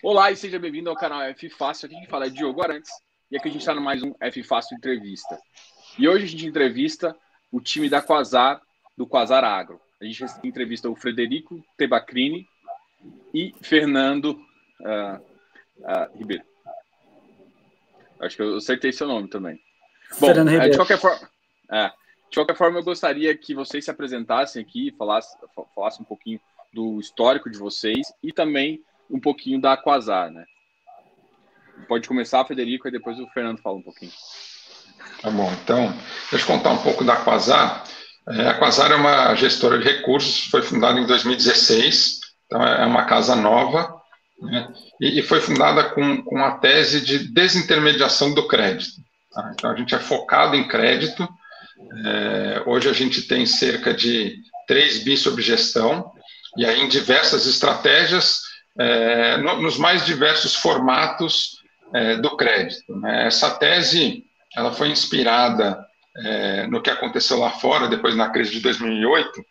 Olá e seja bem-vindo ao canal F Fácil. Aqui quem fala é Diogo Arantes e aqui a gente está no mais um F Fácil Entrevista. E hoje a gente entrevista o time da Quasar, do Quasar Agro. A gente entrevista o Frederico Tebacrini e Fernando uh, uh, Ribeiro. Acho que eu acertei seu nome também. Bom, é, de qualquer forma, é, de qualquer forma, eu gostaria que vocês se apresentassem aqui, falassem, falassem um pouquinho do histórico de vocês e também um pouquinho da Quasar, né? Pode começar, Federico, e depois o Fernando fala um pouquinho. Tá bom, então, deixa eu contar um pouco da Quasar. É, a Quasar é uma gestora de recursos, foi fundada em 2016, então é uma casa nova, né? e, e, foi fundada com, com a tese de desintermediação do crédito. Tá? Então, a gente é focado em crédito, é, hoje a gente tem cerca de 3 bi sob gestão, e aí em diversas estratégias, é, no, nos mais diversos formatos é, do crédito. Né? Essa tese ela foi inspirada é, no que aconteceu lá fora, depois na crise de 2008,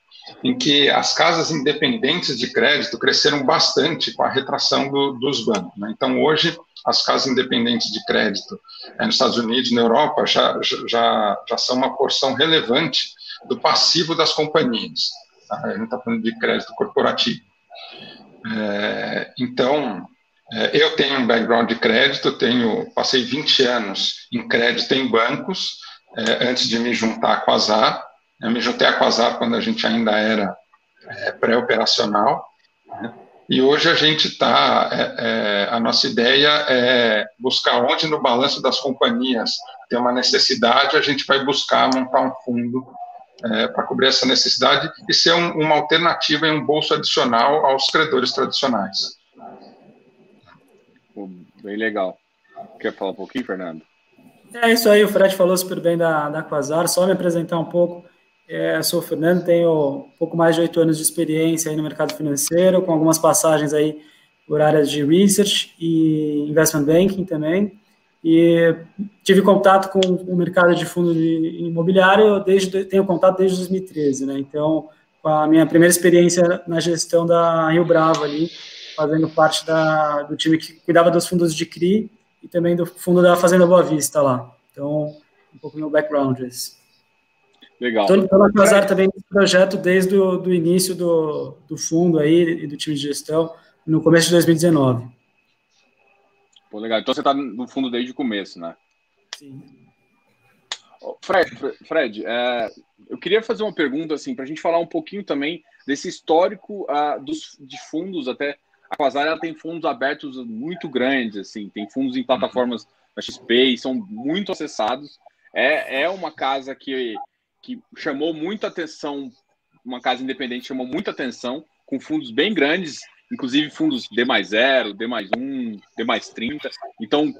em que as casas independentes de crédito cresceram bastante com a retração do, dos bancos. Né? Então, hoje, as casas independentes de crédito é, nos Estados Unidos, na Europa, já, já, já são uma porção relevante do passivo das companhias. Tá? A gente está falando de crédito corporativo. É, então, é, eu tenho um background de crédito, tenho, passei 20 anos em crédito em bancos, é, antes de me juntar com a Quasar. Eu me juntei a Quasar quando a gente ainda era é, pré-operacional. Né? E hoje a gente está, é, é, a nossa ideia é buscar onde no balanço das companhias tem uma necessidade, a gente vai buscar montar um fundo é, para cobrir essa necessidade e ser um, uma alternativa e um bolso adicional aos credores tradicionais. Bem legal. Quer falar um pouquinho, Fernando? É isso aí, o Fred falou super bem da, da Quasar. Só me apresentar um pouco. É, sou o Fernando, tenho um pouco mais de oito anos de experiência aí no mercado financeiro, com algumas passagens aí por áreas de research e investment banking também. E tive contato com o mercado de fundo de imobiliário desde tenho contato desde 2013, né? Então, com a minha primeira experiência na gestão da Rio Bravo ali, fazendo parte da, do time que cuidava dos fundos de CRI e também do fundo da Fazenda Boa Vista lá. Então, um pouco meu background esse. Legal. Estou na Casar também nesse projeto desde o do início do, do fundo aí e do time de gestão, no começo de 2019. Pô, legal. Então você está no fundo desde o começo, né? Sim. Fred, Fred é, eu queria fazer uma pergunta assim para a gente falar um pouquinho também desse histórico uh, dos, de fundos até a Quasar tem fundos abertos muito grandes assim tem fundos em plataformas da XP e são muito acessados é, é uma casa que, que chamou muita atenção uma casa independente chamou muita atenção com fundos bem grandes inclusive fundos D mais zero, D mais um, D mais 30. Então,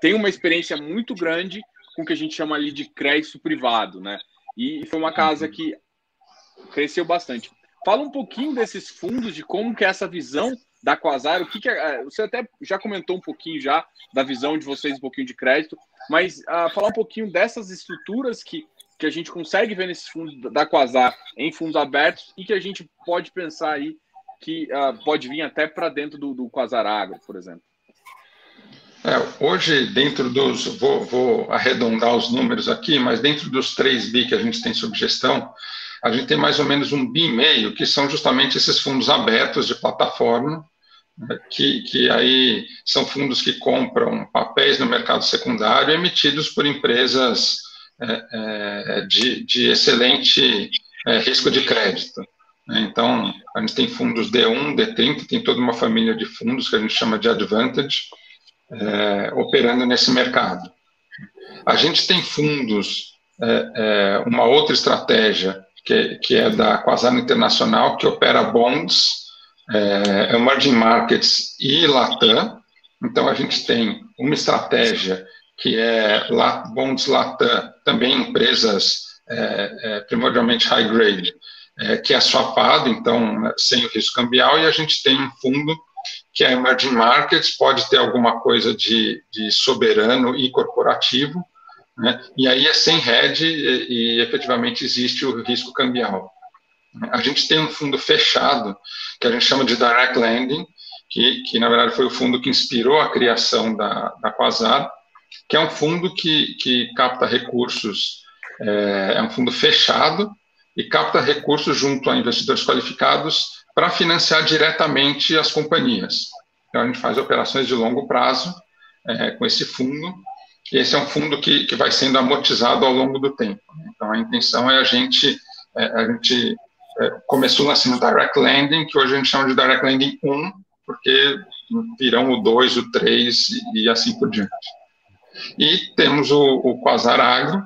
tem uma experiência muito grande com o que a gente chama ali de crédito privado, né? E foi uma casa que cresceu bastante. Fala um pouquinho desses fundos, de como que é essa visão da Quasar, o que, que é, você até já comentou um pouquinho já da visão de vocês, um pouquinho de crédito, mas uh, falar um pouquinho dessas estruturas que, que a gente consegue ver nesses fundos da Quasar em fundos abertos e que a gente pode pensar aí que uh, pode vir até para dentro do, do Quasarago, por exemplo? É, hoje, dentro dos. Vou, vou, arredondar os números aqui, mas dentro dos 3 bi que a gente tem sob gestão, a gente tem mais ou menos um bi e meio, que são justamente esses fundos abertos de plataforma, né, que, que aí são fundos que compram papéis no mercado secundário emitidos por empresas é, é, de, de excelente é, risco de crédito. Né? Então, a gente tem fundos D1, D30, tem toda uma família de fundos que a gente chama de Advantage, é, operando nesse mercado. A gente tem fundos, é, é, uma outra estratégia, que, que é da Quasar Internacional, que opera bonds, é, emerging markets e Latam. Então, a gente tem uma estratégia que é bonds Latam, também empresas é, é, primordialmente high grade, é, que é swapado, então, né, sem o risco cambial, e a gente tem um fundo que é emerging markets, pode ter alguma coisa de, de soberano e corporativo, né, e aí é sem hedge e, e efetivamente existe o risco cambial. A gente tem um fundo fechado, que a gente chama de direct lending, que, que na verdade foi o fundo que inspirou a criação da, da Quasar, que é um fundo que, que capta recursos, é, é um fundo fechado e capta recursos junto a investidores qualificados para financiar diretamente as companhias. Então, a gente faz operações de longo prazo é, com esse fundo, e esse é um fundo que, que vai sendo amortizado ao longo do tempo. Né? Então, a intenção é a gente, é, a gente é, começou no Direct Lending, que hoje a gente chama de Direct Lending 1, porque virão o 2, o 3 e assim por diante. E temos o, o Quasar Agro,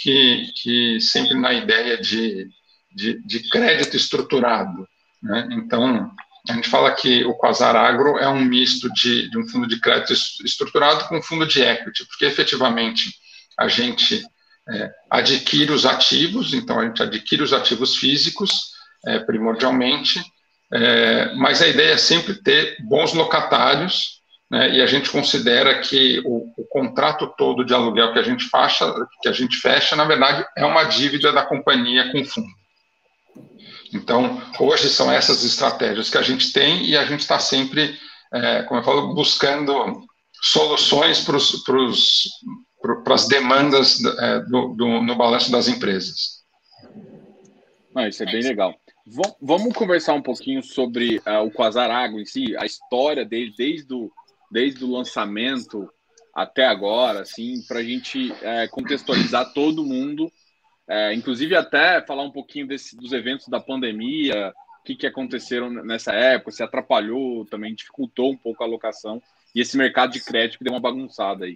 que, que sempre na ideia de, de, de crédito estruturado. Né? Então, a gente fala que o Quasar Agro é um misto de, de um fundo de crédito estruturado com um fundo de equity, porque efetivamente a gente é, adquire os ativos, então a gente adquire os ativos físicos, é, primordialmente, é, mas a ideia é sempre ter bons locatários, né, e a gente considera que o, o, contrato todo de aluguel que a gente fecha, que a gente fecha, na verdade, é uma dívida da companhia com o fundo. Então, hoje são essas estratégias que a gente tem e a gente está sempre, é, como eu falo, buscando soluções para as demandas é, do, do, no balanço das empresas. Ah, isso é bem legal. Vamos conversar um pouquinho sobre uh, o Quasar Água em si, a história dele, desde o, desde o lançamento até agora, assim, para a gente é, contextualizar todo mundo é, inclusive, até falar um pouquinho desse, dos eventos da pandemia, o que, que aconteceram nessa época, se atrapalhou, também dificultou um pouco a alocação, e esse mercado de crédito que deu uma bagunçada aí.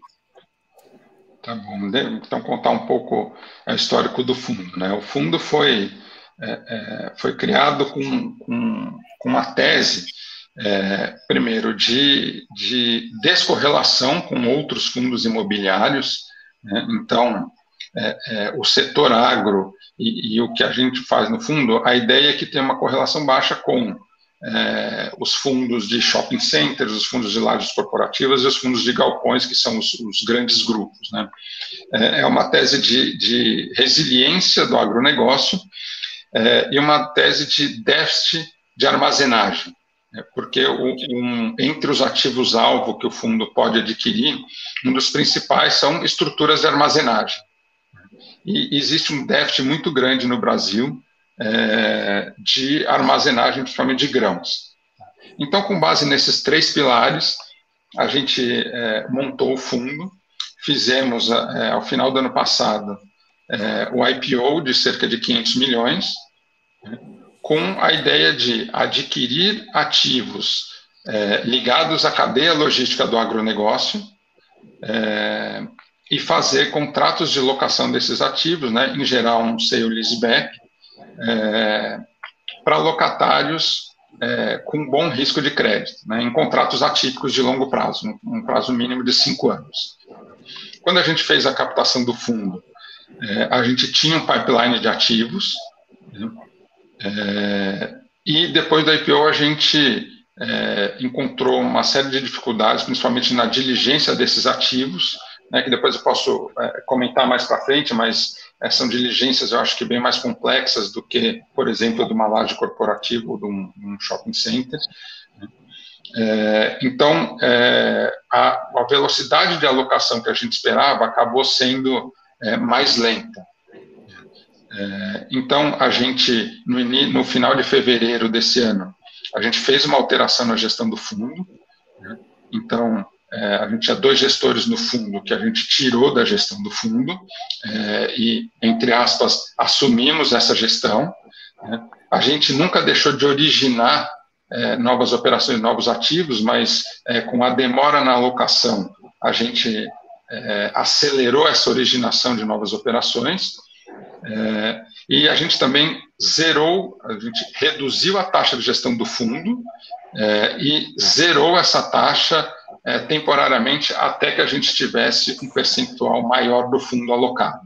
Tá bom. Então, contar um pouco o histórico do fundo. Né? O fundo foi, é, é, foi criado com, com, com uma tese, é, primeiro, de, de descorrelação com outros fundos imobiliários. Né? Então, é, é, o setor agro e, e, o que a gente faz no fundo, a ideia é que tem uma correlação baixa com é, os fundos de shopping centers, os fundos de lajes corporativas e os fundos de galpões, que são os, os grandes grupos. Né? É, é uma tese de, de, resiliência do agronegócio é, e uma tese de déficit de armazenagem né? porque um, entre os ativos-alvo que o fundo pode adquirir, um dos principais são estruturas de armazenagem e existe um déficit muito grande no Brasil é, de armazenagem, principalmente de grãos. Então, com base nesses três pilares, a gente é, montou o fundo, fizemos, é, ao final do ano passado, é, o IPO de cerca de 500 milhões, né, com a ideia de adquirir ativos é, ligados à cadeia logística do agronegócio, é, e fazer contratos de locação desses ativos, né, em geral um sale leaseback, é, para locatários é, com bom risco de crédito, né, em contratos atípicos de longo prazo, um, prazo mínimo de cinco anos. Quando a gente fez a captação do fundo, é, a gente tinha um pipeline de ativos, né, é, e depois da IPO a gente é, encontrou uma série de dificuldades, principalmente na diligência desses ativos, né, que depois eu posso é, comentar mais para frente, mas é, são diligências, eu acho que bem mais complexas do que, por exemplo, de uma laje corporativa ou de um, um shopping center. Né. É, então, é, a, a, velocidade de alocação que a gente esperava acabou sendo mais lenta. É, então, a gente, no, no, final de fevereiro desse ano, a gente fez uma alteração na gestão do fundo. Né, então, é, a gente tinha dois gestores no fundo que a gente tirou da gestão do fundo é, e, entre aspas, assumimos essa gestão. Né? A gente nunca deixou de originar é, novas operações, novos ativos, mas é, com a demora na alocação, a gente é, acelerou essa originação de novas operações. É, e a gente também zerou, a gente reduziu a taxa de gestão do fundo e zerou essa taxa é, temporariamente até que a gente tivesse um percentual maior do fundo alocado.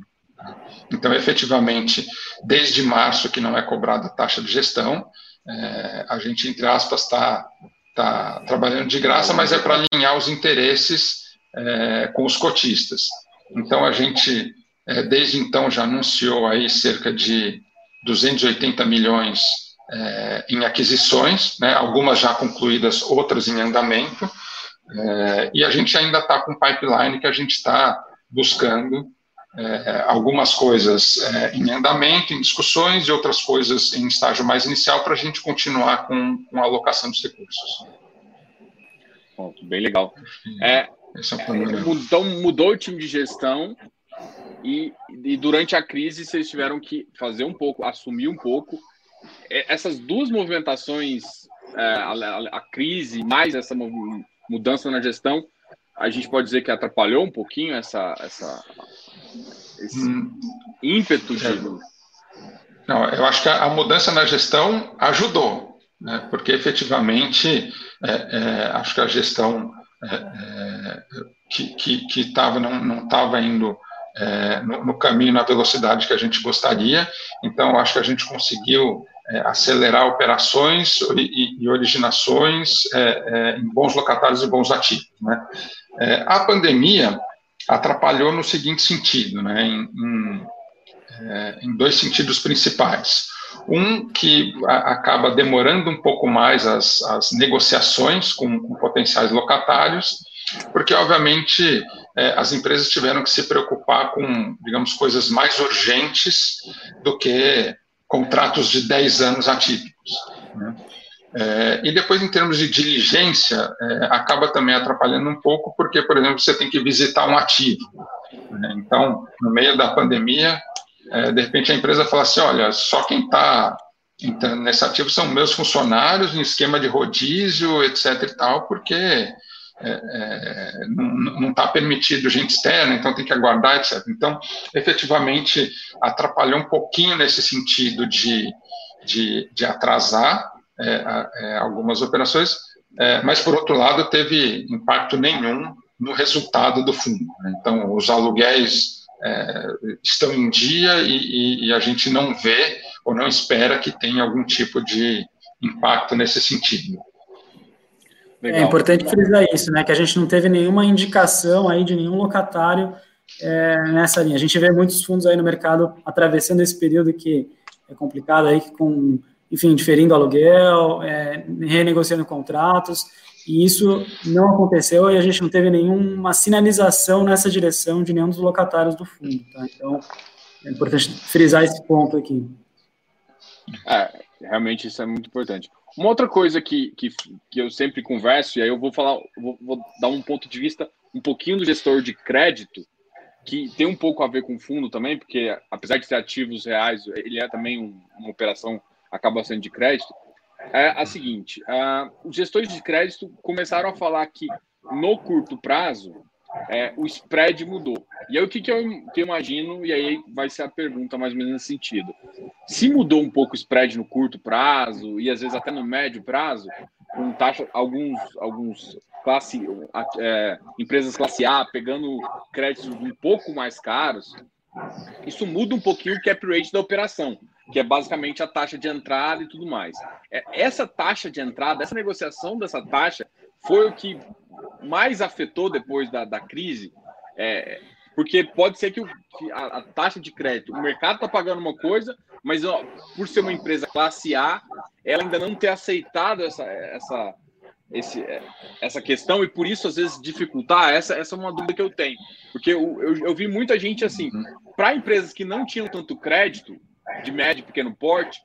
Então, efetivamente, desde março que não é cobrada a taxa de gestão, é, a gente, entre aspas, está tá trabalhando de graça, mas é para alinhar os interesses é, com os cotistas. Então, a gente, é, desde então, já anunciou aí cerca de 280 milhões é, em aquisições, né, algumas já concluídas, outras em andamento, é, e a gente ainda está com um pipeline que a gente está buscando é, algumas coisas é, em andamento, em discussões, e outras coisas em estágio mais inicial para a gente continuar com, com a alocação dos recursos. bem legal. É, é então, mudou o time de gestão e, e, durante a crise vocês tiveram que fazer um pouco, assumir um pouco. É, essas duas movimentações, é, a, a, a, crise mais essa mudança na gestão, a gente pode dizer que atrapalhou um pouquinho essa, essa esse hum. ímpeto de. Não, eu acho que a, mudança na gestão ajudou, né? porque efetivamente é, é, acho que a gestão é, é que estava não estava indo é, no, no, caminho, na velocidade que a gente gostaria. Então, acho que a gente conseguiu é, acelerar operações e, e originações é em bons locatários e bons ativos. Né? A pandemia atrapalhou no seguinte sentido, né? em, em, em dois sentidos principais. Um que acaba demorando um pouco mais as, as negociações com, com potenciais locatários, porque, obviamente, as empresas tiveram que se preocupar com, digamos, coisas mais urgentes do que contratos de 10 anos atípicos. Né? É, e depois, em termos de diligência, é, acaba também atrapalhando um pouco, porque, por exemplo, você tem que visitar um ativo. Né? Então, no meio da pandemia, é, de repente a empresa fala assim: olha, só quem está entrando nesse ativo são meus funcionários, em esquema de rodízio, etc. e tal, porque é, é, não está permitido gente externa, então tem que aguardar, etc. Então, efetivamente, atrapalhou um pouquinho nesse sentido de, de, de atrasar é, é algumas operações, é, mas, por outro lado, teve impacto nenhum no resultado do fundo. Né? Então, os aluguéis estão em dia e, e, e a gente não vê ou não espera que tenha algum tipo de impacto nesse sentido. Legal. É importante frisar isso, né? Que a gente não teve nenhuma indicação aí de nenhum locatário é, nessa linha. A gente vê muitos fundos aí no mercado atravessando esse período que é complicado aí, com, enfim, diferindo aluguel, é, renegociando contratos, e isso não aconteceu e a gente não teve nenhuma sinalização nessa direção de nenhum dos locatários do fundo. Tá? Então, é importante frisar esse ponto aqui. É, realmente isso é muito importante. Uma outra coisa que, que, que eu sempre converso, e aí eu vou falar, vou, vou, dar um ponto de vista um pouquinho do gestor de crédito, que tem um pouco a ver com fundo também, porque apesar de ter ativos reais, ele é também um, uma operação, acaba sendo de crédito. É a seguinte: os gestores de crédito começaram a falar que no curto prazo é, o spread mudou. E aí o que, que, eu, que eu imagino, e aí vai ser a pergunta mais ou menos nesse sentido. Se mudou um pouco o spread no curto prazo, e às vezes até no médio prazo, com taxa, alguns, alguns classe, é, empresas classe A pegando créditos um pouco mais caros, isso muda um pouquinho o cap rate da operação, que é basicamente a taxa de entrada e tudo mais. É, essa taxa de entrada, essa negociação dessa taxa, foi o que mais afetou depois da, da crise, é, porque pode ser que, o, que a, a, taxa de crédito, o mercado está pagando uma coisa, mas ó, por ser uma empresa classe A, ela ainda não ter aceitado essa, essa, esse, essa questão e por isso às vezes dificultar. Essa, essa é uma dúvida que eu tenho, porque eu, eu, eu vi muita gente assim, para empresas que não tinham tanto crédito, de médio e pequeno porte,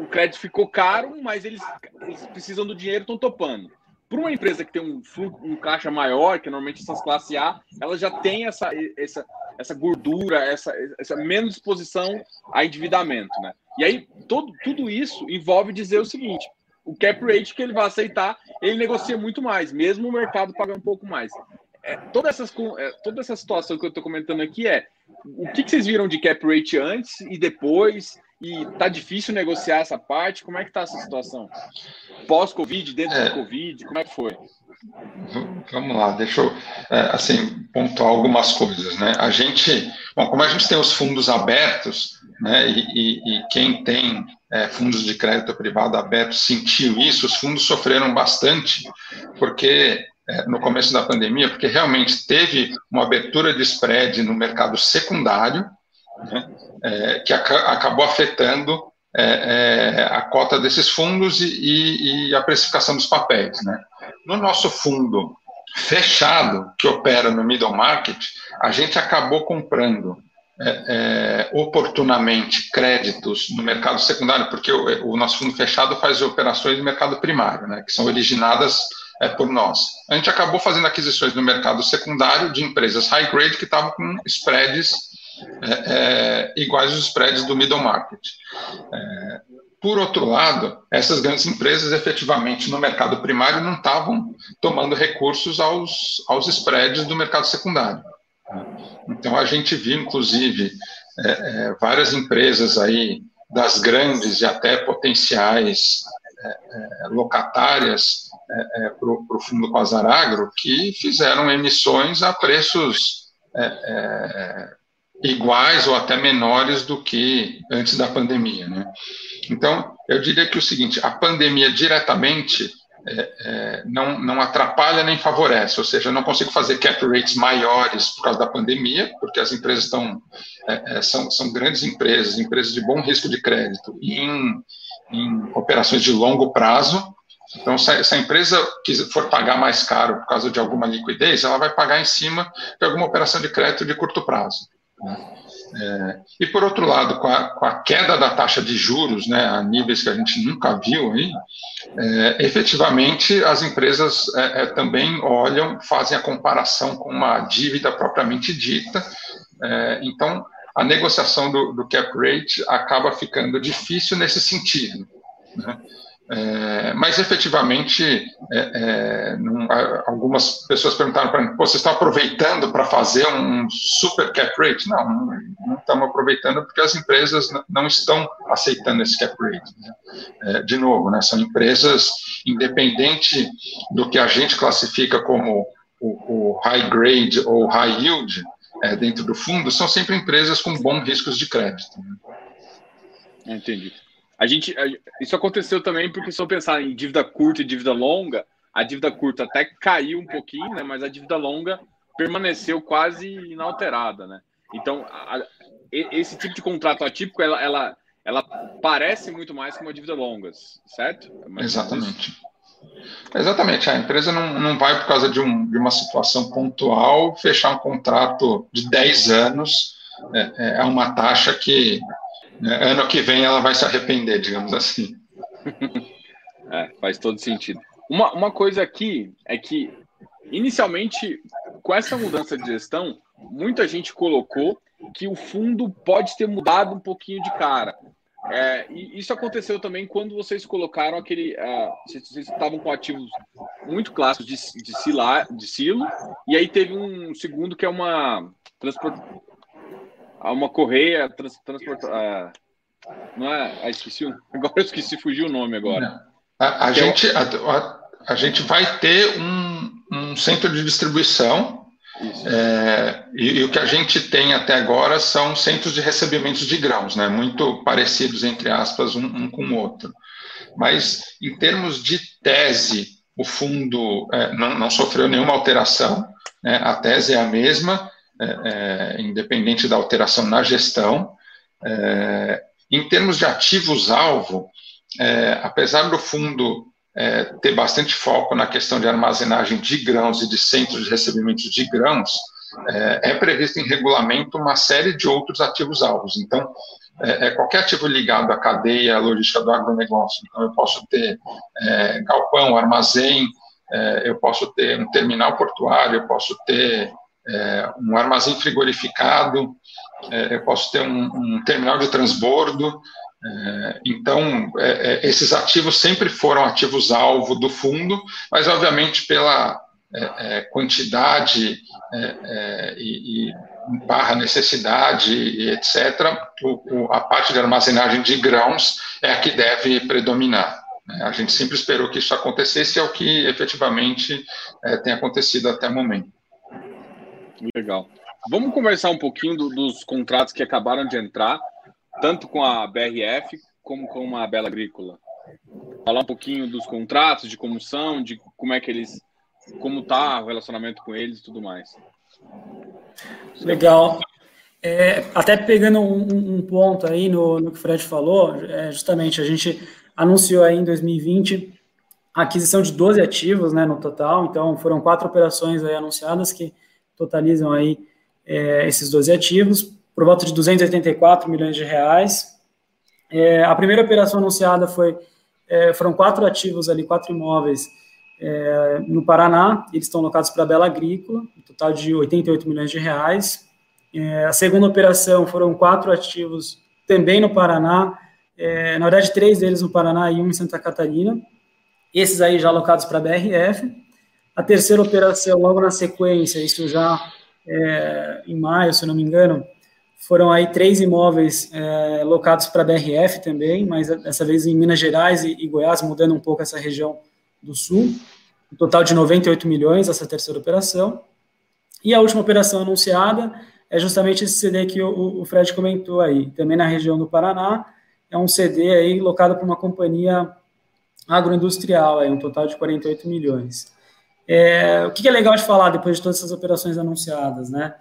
o crédito ficou caro, mas eles, eles precisam do dinheiro, estão topando. Para uma empresa que tem um fluxo, um caixa maior, que normalmente essas classe A, ela já tem essa, essa, essa gordura, essa, essa menos exposição a endividamento, né? E aí, todo, tudo isso envolve dizer o seguinte: o cap rate que ele vai aceitar, ele negocia muito mais, mesmo o mercado pagando um pouco mais. É, toda, essas, é, toda essa situação que eu estou comentando aqui é o que, que, vocês viram de cap rate antes e depois? E tá difícil negociar essa parte? Como é que tá essa situação? Pós-Covid, dentro é, do Covid, como é que foi? Vamos lá, deixa eu é, assim pontuar algumas coisas, né? A gente, bom, como a gente tem os fundos abertos, né? E, e, e quem tem é, fundos de crédito privado abertos sentiu isso, os fundos sofreram bastante, porque é, no começo da pandemia, porque realmente teve uma abertura de spread no mercado secundário, né, é, que ac acabou afetando é, é, a cota desses fundos e, e, a precificação dos papéis. Né? No nosso fundo fechado, que opera no middle market, a gente acabou comprando é, é, oportunamente créditos no mercado secundário, porque o, o, nosso fundo fechado faz operações no mercado primário, né, que são originadas é, por nós. A gente acabou fazendo aquisições no mercado secundário de empresas high grade que estavam com spreads é, é, iguais aos spreads do middle market. É, por outro lado, essas grandes empresas efetivamente no mercado primário não estavam tomando recursos aos, aos spreads do mercado secundário. Então, a gente viu, inclusive, é, é, várias empresas aí, das grandes e até potenciais é, é locatárias para o fundo Quasar Agro, que fizeram emissões a preços iguais ou até menores do que antes da pandemia. Né? Então, eu diria que o seguinte: a pandemia diretamente é, é, não, não atrapalha nem favorece, ou seja, eu não consigo fazer cap rates maiores por causa da pandemia, porque as empresas estão, é, é são, são grandes empresas, empresas de bom risco de crédito, em, em operações de longo prazo. Então, se a, se a empresa for pagar mais caro por causa de alguma liquidez, ela vai pagar em cima de alguma operação de crédito de curto prazo. Né? É, e por outro lado, com a, com a, queda da taxa de juros, né, a níveis que a gente nunca viu aí, é, efetivamente as empresas é, é também olham, fazem a comparação com uma dívida propriamente dita. É, então, a negociação do, do, cap rate acaba ficando difícil nesse sentido. Né? É, mas efetivamente, é, é, algumas pessoas perguntaram para mim: você está aproveitando para fazer um super cap rate? Não, não, não estamos aproveitando porque as empresas não estão aceitando esse cap rate. Né? É, de novo, né, são empresas, independente do que a gente classifica como o, o high grade ou high yield é, dentro do fundo, são sempre empresas com bons riscos de crédito. Né? Entendi. A gente, a, isso aconteceu também porque se eu pensar em dívida curta e dívida longa, a dívida curta até caiu um pouquinho, né, mas a dívida longa permaneceu quase inalterada, né? Então, a, esse tipo de contrato atípico, ela, ela, ela parece muito mais com uma dívida longa, certo? É Exatamente. Exatamente, a empresa não, não vai, por causa de, um, de uma situação pontual, fechar um contrato de 10 anos é, é, é uma taxa que ano que vem ela vai se arrepender, digamos assim. é, faz todo sentido. Uma, uma coisa aqui é que, inicialmente, com essa mudança de gestão, muita gente colocou que o fundo pode ter mudado um pouquinho de cara. É, e isso aconteceu também quando vocês colocaram aquele. Uh, vocês estavam com ativos muito clássicos de, de, de silo, e aí teve um segundo que é uma transport, uma correia trans, transportar. Uh, não é? Ah, esqueci. Agora eu esqueci, fugiu o nome agora. A, a gente, a, a, a, gente vai ter um, um centro de distribuição. É, e, e, o que a gente tem até agora são centros de recebimentos de grãos, né, muito parecidos, entre aspas, um, um com o outro. Mas, em termos de tese, o fundo é, não, não, sofreu nenhuma alteração, né, a tese é a mesma, é, é, independente da alteração na gestão. É, em termos de ativos-alvo, é, apesar do fundo é, ter bastante foco na questão de armazenagem de grãos e de centros de recebimento de grãos, é, é previsto em regulamento uma série de outros ativos-alvos. Então, é, é, qualquer ativo ligado à cadeia logística do agronegócio. Então, eu posso ter é, galpão, armazém, eu posso ter um terminal portuário, eu posso ter é, um armazém frigorificado, é, eu posso ter um, um terminal de transbordo. É, então, é, é, esses ativos sempre foram ativos-alvo do fundo, mas, obviamente, pela é, quantidade e, e, barra necessidade e etc., o, o, a parte de armazenagem de grãos é a que deve predominar. Né? A gente sempre esperou que isso acontecesse, é o que efetivamente tem acontecido até o momento. Legal. Vamos conversar um pouquinho do, dos contratos que acabaram de entrar, tanto com a BRF como com a Bela Agrícola. Falar um pouquinho dos contratos, de como são, de como é que eles, como tá o relacionamento com eles e tudo mais. Legal. É, até pegando um, um, ponto aí no, no que o Fred falou, é, justamente a gente anunciou aí em 2020 a aquisição de 12 ativos né, no total, então foram quatro operações aí anunciadas que totalizam aí é, esses 12 ativos, por volta de 284 milhões de reais. É, a primeira operação anunciada foi, é, foram quatro ativos ali, quatro imóveis é, no Paraná, eles estão locados para a Bela Agrícola, um total de 88 milhões de reais. É, a segunda operação foram quatro ativos também no Paraná, é, na verdade três deles no Paraná e um em Santa Catarina, esses aí já alocados para a BRF. A terceira operação, logo na sequência, isso já é, em maio, se não me engano, foram aí três imóveis é, locados para a BRF também, mas dessa vez em Minas Gerais e, e, Goiás, mudando um pouco essa região do sul. Um total de 98 milhões essa terceira operação. E a última operação anunciada é justamente esse CD que o, o Fred comentou aí, também na região do Paraná. É um CD aí locado para uma companhia agroindustrial, aí, um total de 48 milhões. É, o que é legal de falar depois de todas essas operações anunciadas, né?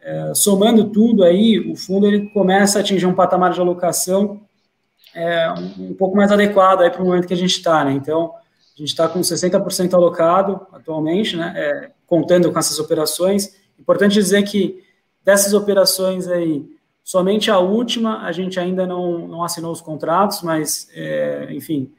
É, somando tudo aí, o fundo ele começa a atingir um patamar de alocação é, um, pouco mais adequado aí para o momento que a gente está, né? Então, a gente está com 60% alocado atualmente, né? É, contando com essas operações. Importante dizer que dessas operações aí, somente a última a gente ainda não, não assinou os contratos, mas, é, enfim,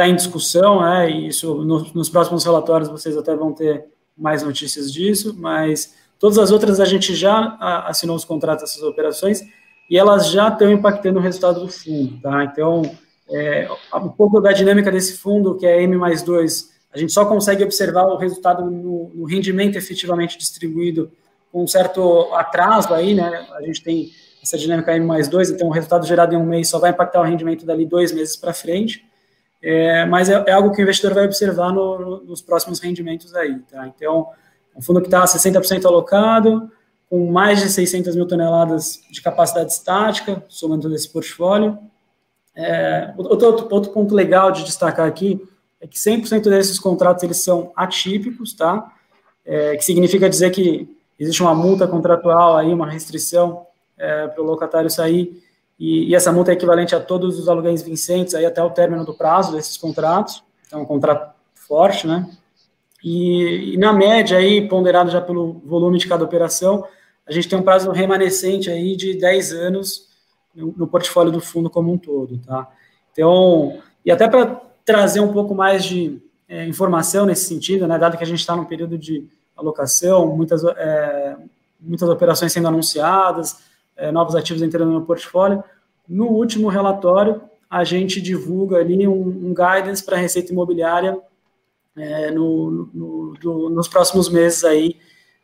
está em discussão, né? E isso no, nos próximos relatórios vocês até vão ter mais notícias disso, mas todas as outras a gente já assinou os contratos dessas operações e elas já estão impactando o resultado do fundo, tá? Então, é, um pouco da dinâmica desse fundo, que é M mais 2, a gente só consegue observar o resultado no, no rendimento efetivamente distribuído com um certo atraso aí, né? A gente tem essa dinâmica M mais 2, então o resultado gerado em um mês só vai impactar o rendimento dali dois meses para frente. É, mas é, é, algo que o investidor vai observar no, no, nos próximos rendimentos aí, tá? Então, um fundo que está 60% alocado, com mais de 600 mil toneladas de capacidade estática, somando todo esse portfólio. É, outro, outro ponto legal de destacar aqui é que 100% desses contratos eles são atípicos, tá? É, que significa dizer que existe uma multa contratual aí, uma restrição é, para o locatário sair e, e, essa multa é equivalente a todos os aluguéis vincentes aí até o término do prazo desses contratos, então é um contrato forte, né? E, e, na média aí, ponderado já pelo volume de cada operação, a gente tem um prazo remanescente aí de 10 anos no, no portfólio do fundo como um todo, tá? Então, e até para trazer um pouco mais de é, informação nesse sentido, né, dado que a gente está num período de alocação, muitas, é, muitas operações sendo anunciadas, é, novos ativos entrando no portfólio. No último relatório, a gente divulga ali um, um guidance para a receita imobiliária é, no, no, do, nos próximos meses aí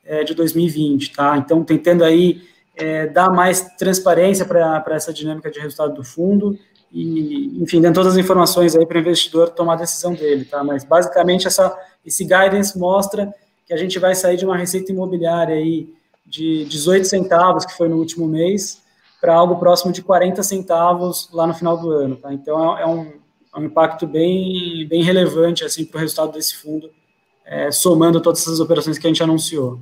é, de 2020, tá? Então, tentando aí é, dar mais transparência para essa dinâmica de resultado do fundo e, enfim, dando todas as informações aí para o investidor tomar a decisão dele, tá? Mas, basicamente, essa, esse guidance mostra que a gente vai sair de uma receita imobiliária aí de 18 centavos, que foi no último mês, para algo próximo de 40 centavos lá no final do ano. Tá? Então, é, é, um, é um impacto bem, bem relevante assim, para o resultado desse fundo, é, somando todas essas operações que a gente anunciou.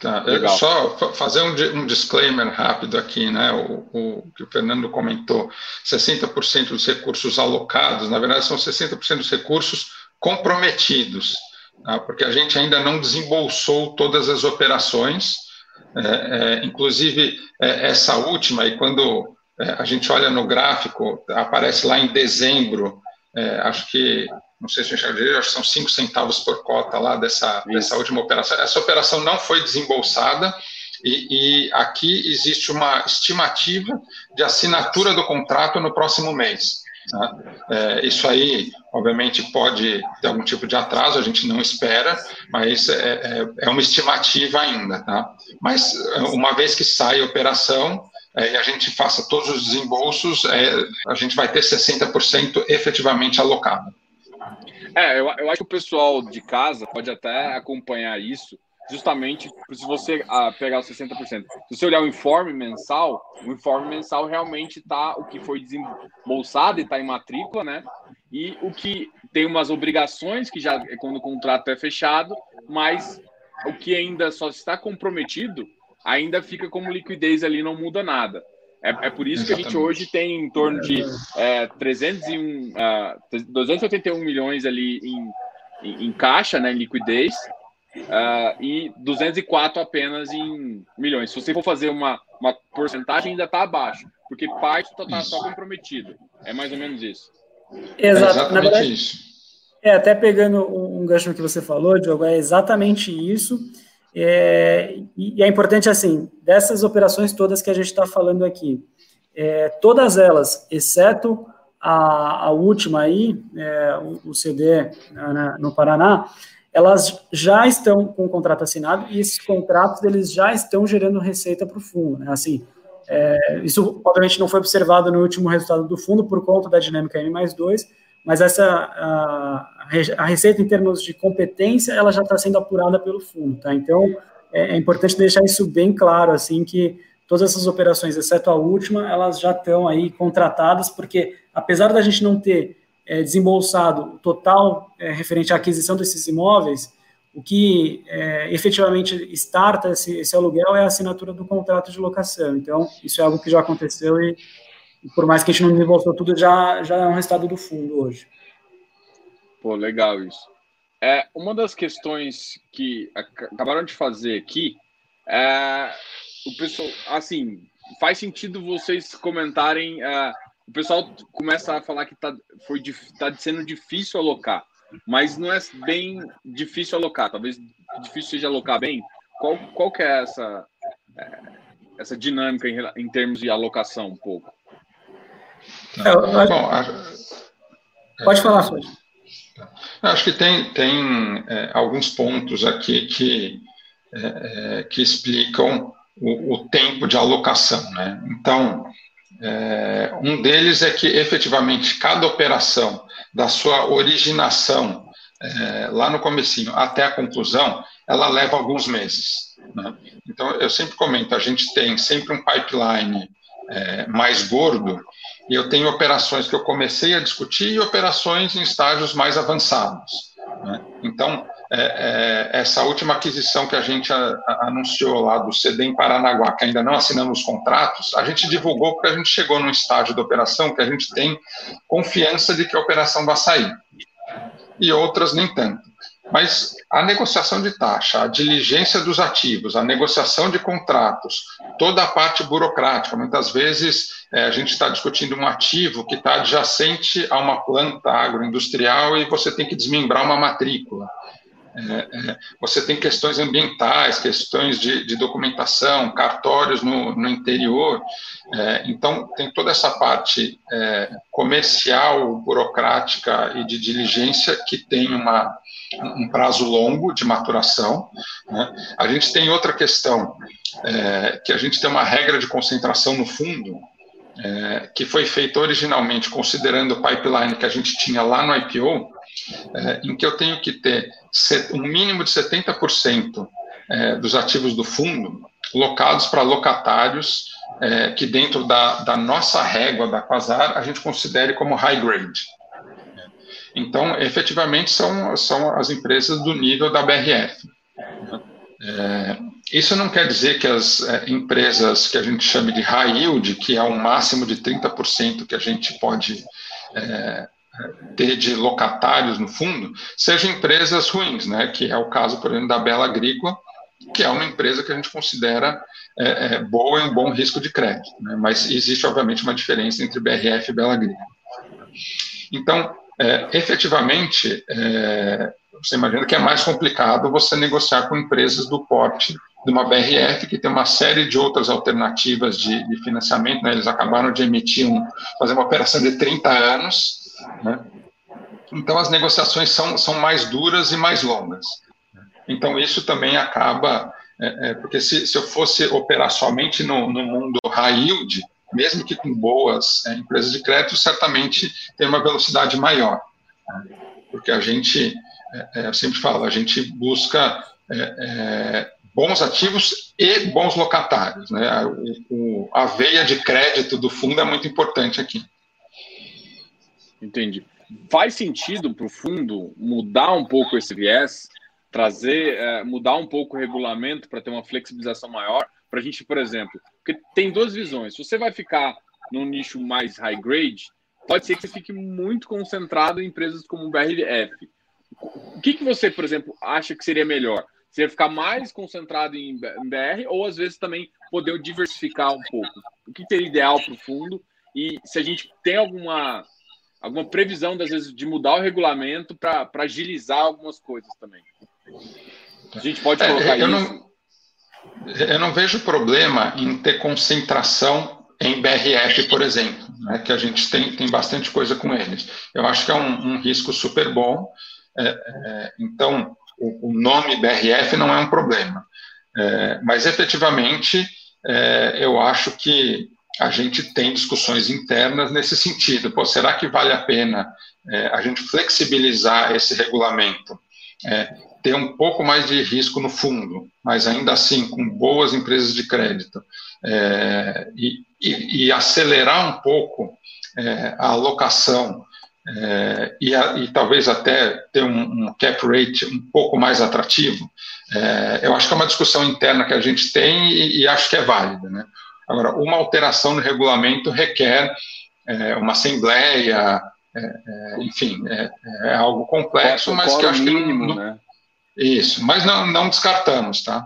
Tá, só fazer um, um, disclaimer rápido aqui, né? O, o, que o Fernando comentou: 60% dos recursos alocados, na verdade, são 60% dos recursos comprometidos? Porque a gente ainda não desembolsou todas as operações, é, é, inclusive é, essa última, e quando é, a gente olha no gráfico, aparece lá em dezembro, é, acho que, não sei se eu enxerguei, acho que são 5 centavos por cota lá dessa, dessa última operação. Essa operação não foi desembolsada, e, e, aqui existe uma estimativa de assinatura do contrato no próximo mês. Tá? É, isso aí, obviamente, pode ter algum tipo de atraso, a gente não espera, mas é, é, é uma estimativa ainda. Tá? Mas, uma vez que sai a operação é, e a gente faça todos os desembolsos, é, a gente vai ter 60% efetivamente alocado. É, eu, eu acho que o pessoal de casa pode até acompanhar isso justamente se você ah, pegar os 60%. Se você olhar o informe mensal, o informe mensal realmente está o que foi desembolsado e está em matrícula, né? E o que tem umas obrigações que já é quando o contrato é fechado, mas o que ainda só está comprometido ainda fica como liquidez ali, não muda nada. É, é por isso Exatamente. que a gente hoje tem em torno de é, 301, uh, 281 milhões ali em, em, em caixa, né, em liquidez, uh, e 204 apenas em milhões. Se você for fazer uma, uma porcentagem, ainda está abaixo, porque parte está tá, tá comprometido. É mais ou menos isso. Exato. É exatamente verdade, isso. É, até pegando um gancho que você falou, Diogo, é exatamente isso. É, e é importante, assim, dessas operações todas que a gente está falando aqui, é, todas elas, exceto a, a última aí, é, o, o, CD né, no Paraná, elas já estão com o contrato assinado e esses contratos eles já estão gerando receita para o fundo. Né? Assim, é, isso obviamente não foi observado no último resultado do fundo por conta da dinâmica M mais 2, mas essa a, a receita em termos de competência ela já está sendo apurada pelo fundo, tá? Então é, é, importante deixar isso bem claro, assim que todas essas operações, exceto a última, elas já estão aí contratadas, porque apesar da gente não ter é, desembolsado total é, referente à aquisição desses imóveis, o que é, efetivamente starta esse, esse, aluguel é a assinatura do contrato de locação. Então, isso é algo que já aconteceu e, e por mais que a gente não desembolsou tudo, já, já é um resultado do fundo hoje. Pô, legal isso. É, uma das questões que acabaram de fazer aqui é o pessoal, assim, faz sentido vocês comentarem. É, o pessoal começa a falar que tá, foi, tá sendo difícil alocar, mas não é bem difícil alocar. Talvez difícil seja alocar bem. Qual, qual que é essa, é, essa dinâmica em, em termos de alocação, um pouco? É, Pode falar, Fred. Acho que tem, tem é, alguns pontos aqui que, é, é, que explicam o, o, tempo de alocação. Né? Então, é, um deles é que efetivamente cada operação, da sua originação é, lá no comecinho até a conclusão, ela leva alguns meses. Né? Então, eu sempre comento, a gente tem sempre um pipeline é, mais gordo e eu tenho operações que eu comecei a discutir e operações em estágios mais avançados. Né? Então, é, é, essa última aquisição que a gente a, a, anunciou lá do CD em Paranaguá, que ainda não assinamos os contratos, a gente divulgou porque a gente chegou num estágio da operação que a gente tem confiança de que a operação vai sair. E outras nem tanto. Mas a negociação de taxa, a diligência dos ativos, a negociação de contratos, toda a parte burocrática, muitas vezes é, a gente está discutindo um ativo que está adjacente a uma planta agroindustrial e você tem que desmembrar uma matrícula. É, é, você tem questões ambientais, questões de, de documentação, cartórios no, no interior. É, então, tem toda essa parte é, comercial, burocrática e de diligência que tem uma, um prazo longo de maturação. Né? A gente tem outra questão, é, que a gente tem uma regra de concentração no fundo, que foi feita originalmente considerando o pipeline que a gente tinha lá no IPO, é, em que eu tenho que ter um mínimo de 70% é, dos ativos do fundo locados para locatários é, que dentro da, da, nossa régua da Quasar a gente considere como high grade. Então, efetivamente, são, são as empresas do nível da BRF. É, isso não quer dizer que as é, empresas que a gente chama de high yield, que é o máximo de 30% que a gente pode é, ter de locatários no fundo, sejam empresas ruins, né? que é o caso, por exemplo, da Bela Agrícola, que é uma empresa que a gente considera é, é, boa e um bom risco de crédito. Né? Mas existe, obviamente, uma diferença entre BRF e Bela Agrícola. Então, é, efetivamente, é, você imagina que é mais complicado você negociar com empresas do porte de uma BRF, que tem uma série de outras alternativas de, de financiamento. Né? Eles acabaram de emitir, um, fazer uma operação de 30 anos, né? Então, as negociações são, são mais duras e mais longas. Então, isso também acaba, é, é, porque se, se eu fosse operar somente no, no mundo high yield, mesmo que com boas é, empresas de crédito, certamente tem uma velocidade maior. Né? Porque a gente, é, é, eu sempre falo, a gente busca é, bons ativos e bons locatários. Né? O, o, a veia de crédito do fundo é muito importante aqui. Entendi. Faz sentido para o fundo mudar um pouco esse viés, trazer, é, mudar um pouco o regulamento para ter uma flexibilização maior? para a gente, por exemplo, porque tem duas visões. Se você vai ficar num nicho mais high grade, pode ser que você fique muito concentrado em empresas como o BRF. O que, que você, por exemplo, acha que seria melhor? Você ficar mais concentrado em BR ou às vezes também poder diversificar um pouco? O que seria ideal para o fundo? E se a gente tem alguma, alguma previsão, às vezes, de mudar o regulamento para agilizar algumas coisas também? A gente pode é, colocar é, eu isso. Não, eu não vejo problema em ter concentração em BRF, por exemplo, né, que a gente tem, tem bastante coisa com eles. Eu acho que é um, um risco super bom. É, é, então, o, o, nome BRF não é um problema. É, mas, efetivamente, é, eu acho que a gente tem discussões internas nesse sentido. Pô, será que vale a pena é, a gente flexibilizar esse regulamento? É, ter um pouco mais de risco no fundo, mas ainda assim com boas empresas de crédito, é, e, e, e, acelerar um pouco é, a alocação é, e, a, e, talvez até ter um, um, cap rate um pouco mais atrativo, é, eu acho que é uma discussão interna que a gente tem e, e acho que é válida. Né? Agora, uma alteração no regulamento requer é, uma assembleia, é, é, enfim, é, é, algo complexo, mas que eu acho mínimo, que não, né? Isso, mas não, não descartamos, tá?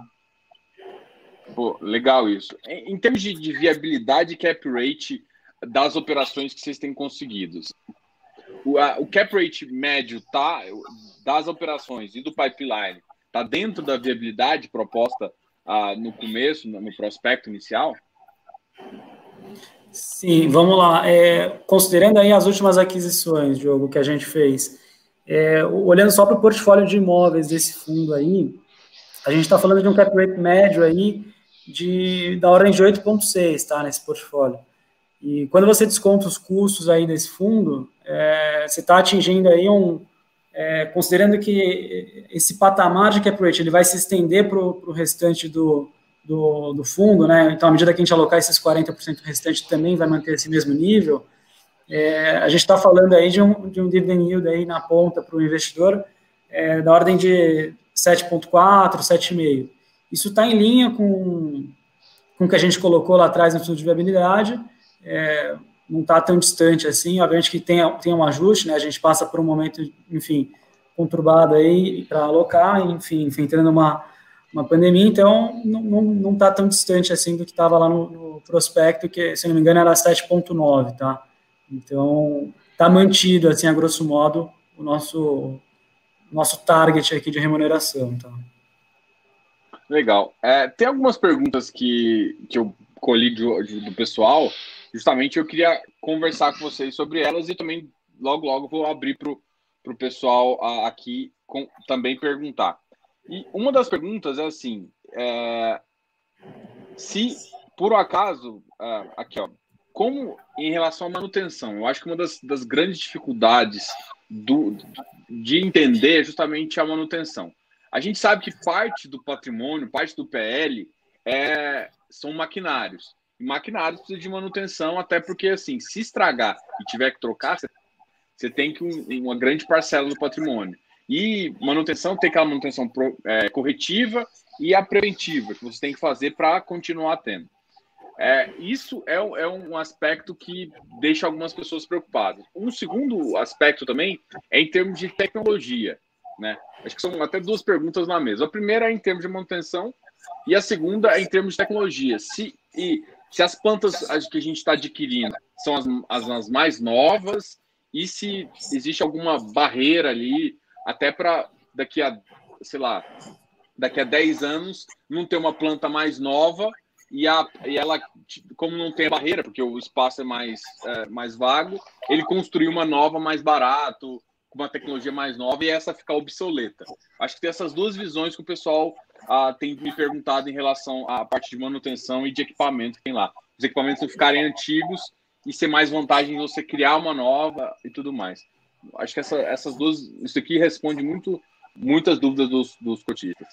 Pô, legal isso. Em, em termos de, de viabilidade cap rate das operações que vocês têm conseguido, o, a, o cap rate médio tá das operações e do pipeline tá dentro da viabilidade proposta ah, no começo, no, no, prospecto inicial? Sim, vamos lá. É, considerando aí as últimas aquisições, Diogo, que a gente fez, é, olhando só para o portfólio de imóveis desse fundo aí, a gente está falando de um cap rate médio aí de, da ordem de 8,6, tá, nesse portfólio. E quando você desconta os custos aí desse fundo, é, você está atingindo aí um, é, considerando que esse patamar de cap rate ele vai se estender para o restante do, do, do, fundo, né? Então, à medida que a gente alocar esses 40% restante, também vai manter esse mesmo nível. É, a gente está falando aí de um, de um dividend yield aí na ponta para o investidor é, da ordem de 7,4, 7,5. Isso está em linha com, com o que a gente colocou lá atrás no estudo de viabilidade é, não está tão distante assim. Obviamente que tem, tem um ajuste, né? A gente passa por um momento, enfim, conturbado aí para alocar, enfim, enfrentando uma, uma pandemia, então não está tão distante assim do que estava lá no, no, prospecto, que, se não me engano, era 7,9, tá? Então, está mantido, assim, a grosso modo, o nosso, nosso target aqui de remuneração, tá? Legal. É, tem algumas perguntas que, que eu colhi do, do pessoal justamente eu queria conversar com vocês sobre elas e também logo, logo vou abrir para o pessoal aqui com, também perguntar. E uma das perguntas é assim: é, se por um acaso, é, aqui ó, como em relação à manutenção, eu acho que uma das, das grandes dificuldades do, de entender é justamente a manutenção. A gente sabe que parte do patrimônio, parte do PL, é, são maquinários maquinários precisa de manutenção, até porque, assim, se estragar e tiver que trocar, você tem que um, uma grande parcela do patrimônio. E manutenção tem aquela manutenção pro, é, corretiva e a preventiva, que você tem que fazer para continuar tendo. É, isso é, é, um aspecto que deixa algumas pessoas preocupadas. Um segundo aspecto também é em termos de tecnologia. Né? Acho que são até duas perguntas na mesa. A primeira é em termos de manutenção e a segunda é em termos de tecnologia. Se, e se as plantas que a gente está adquirindo são as, as, as, mais novas e se existe alguma barreira ali, até para daqui a, sei lá, daqui a 10 anos, não ter uma planta mais nova e, a, e ela, como não tem barreira, porque o espaço é mais, é, mais vago, ele construir uma nova mais barato, com uma tecnologia mais nova e essa ficar obsoleta. Acho que tem essas duas visões que o pessoal ah, tem me perguntado em relação à parte de manutenção e de equipamento que tem lá. Os equipamentos não ficarem antigos e ser mais vantagem você criar uma nova e tudo mais. Acho que essa, essas duas, isso aqui responde muito, muitas dúvidas dos, dos cotistas.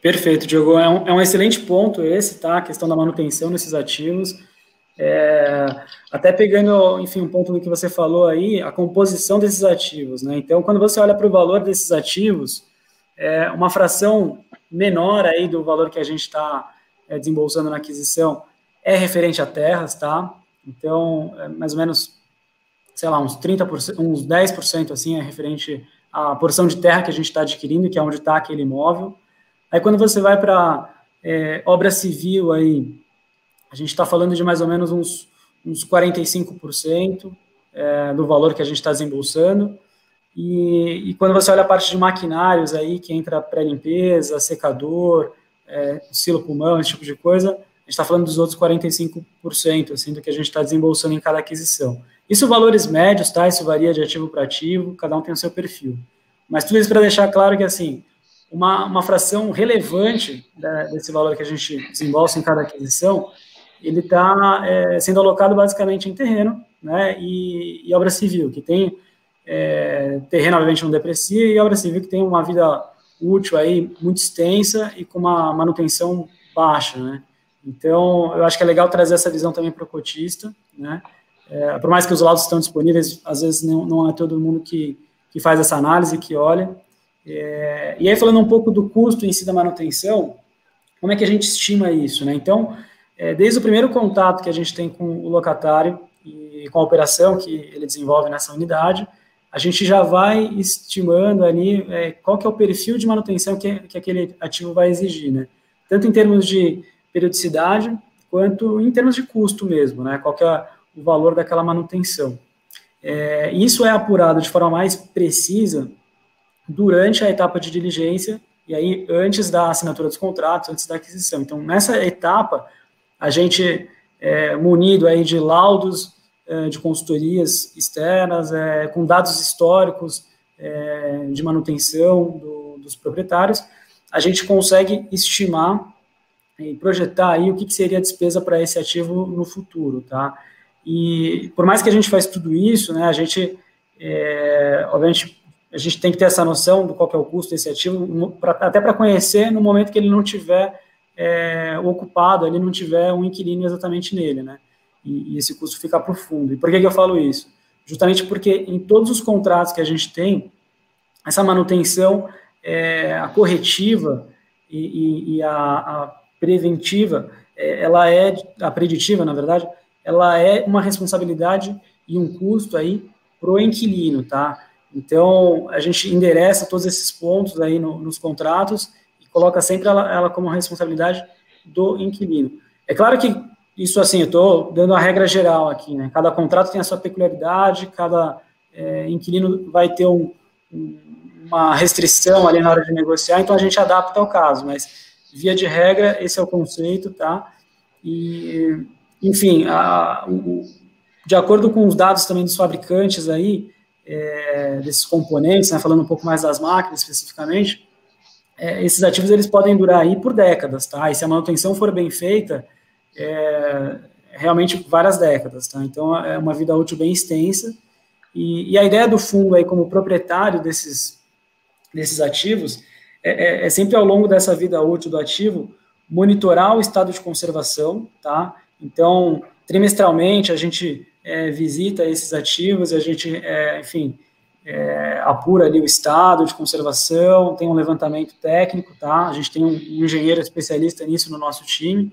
Perfeito, Diogo. É um, é um excelente ponto esse, tá? A questão da manutenção desses ativos. É, até pegando, enfim, um ponto do que você falou aí, a composição desses ativos, né? Então, quando você olha para o valor desses ativos, é uma fração menor aí do valor que a gente está é, desembolsando na aquisição é referente a terras, tá? Então, é mais ou menos, sei lá, uns 30%, uns 10% assim é referente à porção de terra que a gente está adquirindo, que é onde está aquele imóvel. Aí quando você vai para é, obra civil aí, a gente está falando de mais ou menos uns, uns 45% é, do valor que a gente está desembolsando. E, e, quando você olha a parte de maquinários aí, que entra pré-limpeza, secador, é, silo pulmão, esse tipo de coisa, a gente está falando dos outros 45% assim, do que a gente está desembolsando em cada aquisição. Isso valores médios, tá? Isso varia de ativo para ativo, cada um tem o seu perfil. Mas tudo isso para deixar claro que, assim, uma, uma fração relevante da, desse valor que a gente desembolsa em cada aquisição, ele está é, sendo alocado basicamente em terreno né, e, e obra civil, que tem é, terreno, obviamente, não deprecia, e obra civil que tem uma vida útil aí muito extensa e com uma manutenção baixa, né? Então, eu acho que é legal trazer essa visão também para o cotista, né? É, por mais que os laudos estão disponíveis, às vezes não, não é todo mundo que, que faz essa análise, que olha. É, e aí, falando um pouco do custo em si da manutenção, como é que a gente estima isso, né? Então, é, desde o primeiro contato que a gente tem com o locatário e com a operação que ele desenvolve nessa unidade, a gente já vai estimando ali é, qual que é o perfil de manutenção que, que aquele ativo vai exigir, né? Tanto em termos de periodicidade, quanto em termos de custo mesmo, né? Qual que é o valor daquela manutenção. É, isso é apurado de forma mais precisa durante a etapa de diligência e aí antes da assinatura dos contratos, antes da aquisição. Então, nessa etapa, a gente é, munido aí de laudos é, de consultorias externas, é, com dados históricos é, de manutenção do, dos proprietários, a gente consegue estimar e projetar aí o que, que seria a despesa para esse ativo no futuro, tá? E por mais que a gente faça tudo isso, né, a gente, é, obviamente, a gente tem que ter essa noção do qual é o custo desse ativo, pra, até para conhecer no momento que ele não tiver é, ocupado, ele não tiver um inquilino exatamente nele, né? E, e esse custo fica profundo. E por que, que eu falo isso? Justamente porque em todos os contratos que a gente tem, essa manutenção, é, a corretiva e, e, e a, a, preventiva, é, ela é, a preditiva, na verdade, ela é uma responsabilidade e um custo aí para o inquilino, tá? Então, a gente endereça todos esses pontos aí no, nos contratos coloca sempre ela, ela como responsabilidade do inquilino. É claro que isso, assim, eu estou dando a regra geral aqui, né? Cada contrato tem a sua peculiaridade, cada é, inquilino vai ter um, uma restrição ali na hora de negociar, então a gente adapta ao caso, mas via de regra, esse é o conceito, tá? E, enfim, a, o, de acordo com os dados também dos fabricantes aí, é, desses componentes, né, falando um pouco mais das máquinas especificamente, é, esses ativos eles podem durar aí por décadas, tá? E se a manutenção for bem feita, é, realmente várias décadas, tá? Então é uma vida útil bem extensa. E, e a ideia do fundo aí como proprietário desses, desses ativos é, é, é, sempre ao longo dessa vida útil do ativo monitorar o estado de conservação, tá? Então trimestralmente a gente é, visita esses ativos, a gente, é, enfim, é, apura ali o estado de conservação, tem um levantamento técnico, tá? A gente tem um, engenheiro especialista nisso no nosso time,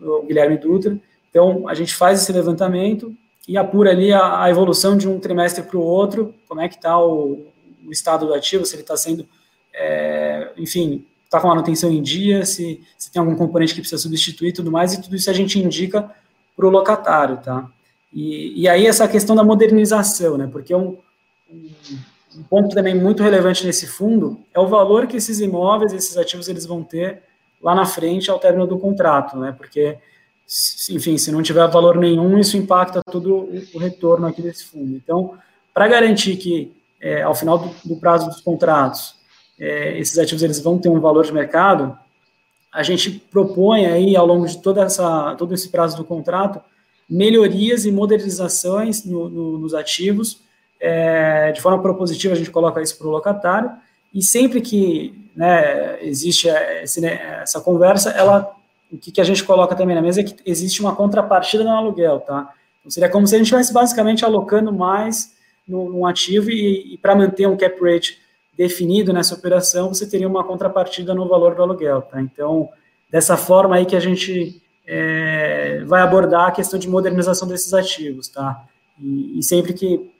o Guilherme Dutra. Então, a gente faz esse levantamento e apura ali a, a evolução de um trimestre para o outro, como é que está o, o, estado do ativo, se ele está sendo, é, enfim, está com a manutenção em dia, se, se tem algum componente que precisa substituir e tudo mais, e tudo isso a gente indica para o locatário, tá? E, e aí essa questão da modernização, né? Porque é um, um ponto também muito relevante nesse fundo é o valor que esses imóveis, esses ativos, eles vão ter lá na frente ao término do contrato, né? Porque, enfim, se não tiver valor nenhum, isso impacta todo o retorno aqui desse fundo. Então, para garantir que é, ao final do, do, prazo dos contratos é, esses ativos eles vão ter um valor de mercado, a gente propõe aí ao longo de toda essa todo esse prazo do contrato melhorias e modernizações no, no, nos ativos. É, de forma propositiva, a gente coloca isso para o locatário, e sempre que né, existe esse, né, essa conversa, ela, o que, que, a gente coloca também na mesa é que existe uma contrapartida no aluguel, tá? Então, seria como se a gente estivesse basicamente alocando mais no ativo e, e para manter um cap rate definido nessa operação, você teria uma contrapartida no valor do aluguel, tá? Então, dessa forma aí que a gente é, vai abordar a questão de modernização desses ativos, tá? E, e sempre que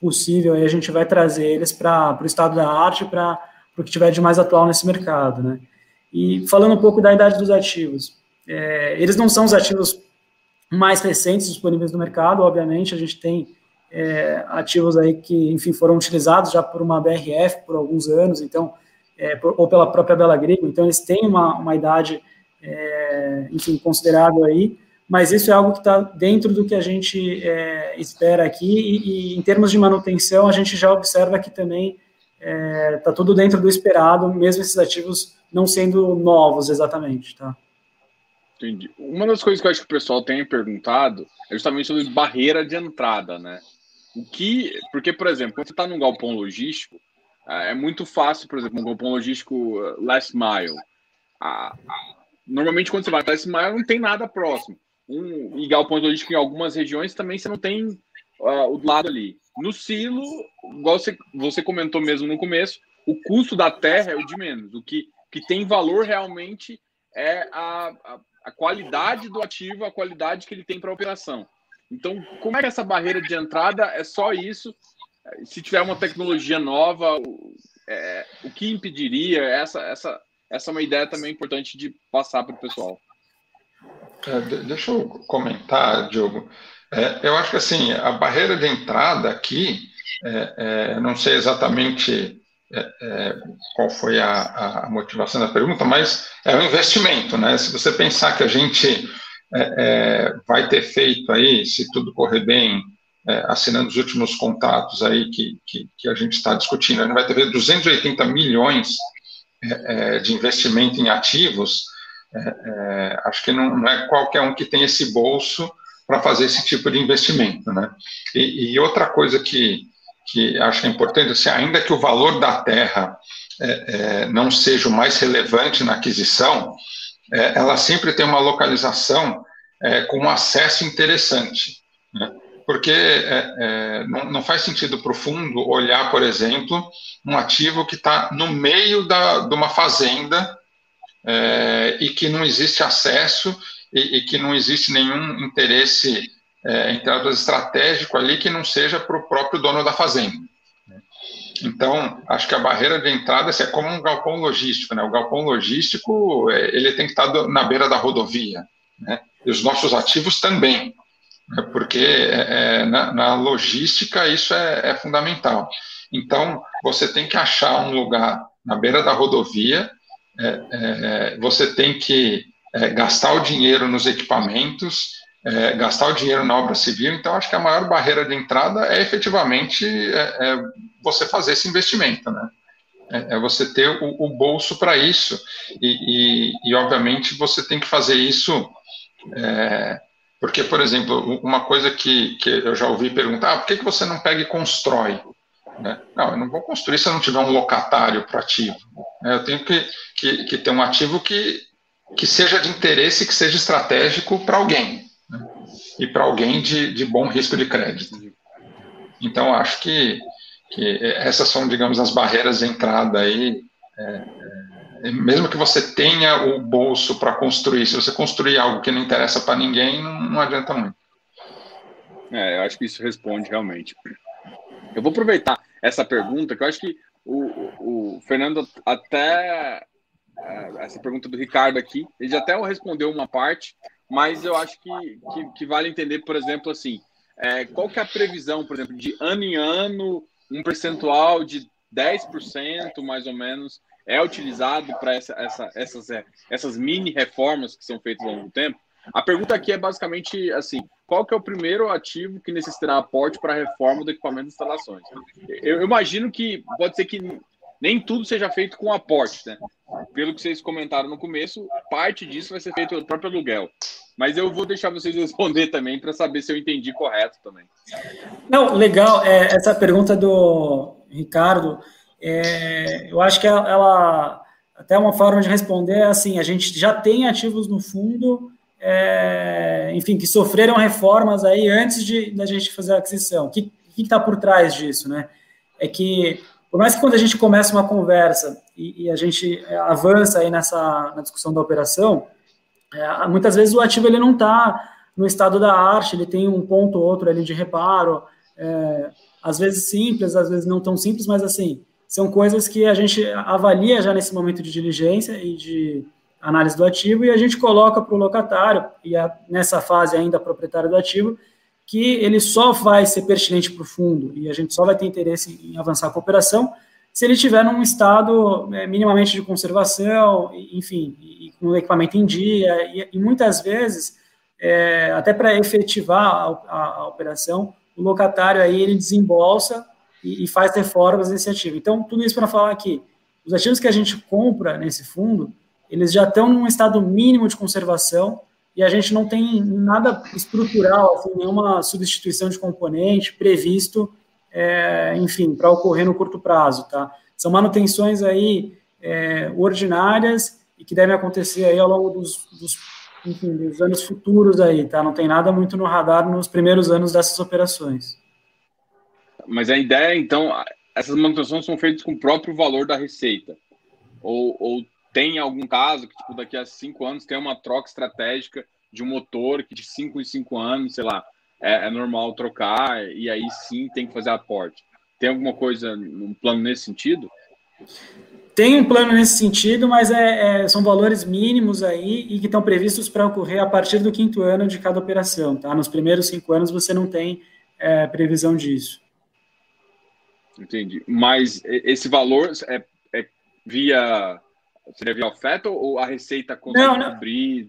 possível, a gente vai trazer eles para o estado da arte, para o que tiver de mais atual nesse mercado, né? E falando um pouco da idade dos ativos, é, eles não são os ativos mais recentes disponíveis no mercado, obviamente, a gente tem é, ativos aí que, enfim, foram utilizados já por uma BRF por alguns anos, então, é, por, ou pela própria Bela Grigo, então eles têm uma, uma idade, é, enfim, considerável aí, mas isso é algo que está dentro do que a gente é, espera aqui, e, e, em termos de manutenção, a gente já observa que também está é, tudo dentro do esperado, mesmo esses ativos não sendo novos exatamente, tá? Entendi. Uma das coisas que eu acho que o pessoal tem perguntado é justamente sobre barreira de entrada, né? O que, porque, por exemplo, quando você está num galpão logístico, é, é muito fácil, por exemplo, um galpão logístico uh, last mile. Normalmente, quando você vai para last mile, não tem nada próximo. Um, e galpão logístico em algumas regiões também você não tem uh, o lado ali. No silo, igual você, você comentou mesmo no começo, o custo da terra é o de menos. O que, que tem valor realmente é a, a a qualidade do ativo, a qualidade que ele tem para a operação. Então, como é que essa barreira de entrada é só isso? Se tiver uma tecnologia nova, é, o que impediria? Essa, essa, essa é uma ideia também importante de passar para o pessoal. É, deixa eu comentar, Diogo. É, eu acho que assim, a barreira de entrada aqui, é, é não sei exatamente é, qual foi a, a, motivação da pergunta, mas é um investimento, né? Se você pensar que a gente é, é vai ter feito aí, se tudo correr bem, é, assinando os últimos contratos aí que, que, que a gente está discutindo, gente vai ter 280 milhões é, de investimento em ativos, acho que não, não, é qualquer um que tem esse bolso para fazer esse tipo de investimento, né? E, e outra coisa que que acho que é importante, assim, ainda que o valor da terra é, é, não seja o mais relevante na aquisição, é, ela sempre tem uma localização é, com um acesso interessante, né? porque é, é, não, não, faz sentido para o fundo olhar, por exemplo, um ativo que está no meio da, de uma fazenda e que não existe acesso e, e que não existe nenhum interesse é, estratégico ali que não seja para o próprio dono da fazenda. Então, acho que a barreira de entrada é como um galpão logístico. Né? O galpão logístico é, ele tem que estar na beira da rodovia. Né? E os nossos ativos também. Né? Porque é, é, na, na, logística isso é, é, fundamental. Então, você tem que achar um lugar na beira da rodovia, é, é, você tem que gastar o dinheiro nos equipamentos, é, gastar o dinheiro na obra civil. Então, acho que a maior barreira de entrada é efetivamente é, é você fazer esse investimento, né? É, é você ter o, o bolso para isso. E, e, e, obviamente, você tem que fazer isso. É, porque, por exemplo, uma coisa que, que eu já ouvi perguntar: ah, por que, que você não pega e constrói? Né? Não, eu não vou construir se eu não tiver um locatário para ativo. Eu tenho que, que, que ter um ativo que, que seja de interesse, que seja estratégico para alguém né? e para alguém de, de bom risco de crédito. Então, acho que, que essas são, digamos, as barreiras de entrada aí. É, é, mesmo que você tenha o bolso para construir, se você construir algo que não interessa para ninguém, não, não adianta muito. É, eu acho que isso responde realmente. Eu vou aproveitar essa pergunta, que eu acho que o, o, Fernando até é, essa pergunta do Ricardo aqui, ele já até respondeu uma parte, mas eu acho que, que, que vale entender, por exemplo, assim, é, qual que é a previsão, por exemplo, de ano em ano, um percentual de 10% mais ou menos é utilizado para essa, essa, essas, é, essas mini reformas que são feitas ao longo do tempo? A pergunta aqui é basicamente assim: qual que é o primeiro ativo que necessitará aporte para a reforma do equipamento de instalações? Eu, eu imagino que pode ser que nem tudo seja feito com aporte, né? Pelo que vocês comentaram no começo, parte disso vai ser feito pelo próprio aluguel. Mas eu vou deixar vocês responder também para saber se eu entendi correto também. Não, legal. É, essa pergunta do Ricardo, é, eu acho que ela, até uma forma de responder é assim: a gente já tem ativos no fundo, é, enfim, que sofreram reformas aí antes de da gente fazer a aquisição. O que está por trás disso, né? É que por mais que quando a gente começa uma conversa e, e a gente avança aí nessa na discussão da operação, é, muitas vezes o ativo ele não está no estado da arte, ele tem um ponto ou outro ali de reparo, é, às vezes simples, às vezes não tão simples, mas assim, são coisas que a gente avalia já nesse momento de diligência e de análise do ativo e a gente coloca para o locatário, e a, nessa fase ainda proprietário do ativo, que ele só vai ser pertinente para o fundo e a gente só vai ter interesse em avançar a operação se ele estiver num estado é, minimamente de conservação, enfim, e, com o equipamento em dia, e, e muitas vezes, é, até para efetivar a, a, a, operação, o locatário aí ele desembolsa e, e faz reformas nesse ativo. Então, tudo isso para falar que os ativos que a gente compra nesse fundo, eles já estão num estado mínimo de conservação e a gente não tem nada estrutural, assim, nenhuma substituição de componente previsto, é, enfim, para ocorrer no curto prazo, tá? São manutenções aí é, ordinárias e que devem acontecer aí ao longo dos, dos, enfim, dos anos futuros aí, tá? Não tem nada muito no radar nos primeiros anos dessas operações. Mas a ideia, então, essas manutenções são feitas com o próprio valor da receita? Ou, ou tem algum caso que, tipo, daqui a cinco anos tem uma troca estratégica de um motor que de cinco em cinco anos, sei lá, é, é normal trocar e aí sim tem que fazer aporte. Tem alguma coisa, um plano nesse sentido? Tem um plano nesse sentido, mas é, é, são valores mínimos aí e que estão previstos para ocorrer a partir do quinto ano de cada operação, tá? Nos primeiros cinco anos você não tem é, previsão disso. Entendi. Mas esse valor é, é via Seria via oferta ou a receita consegue não, não. cobrir?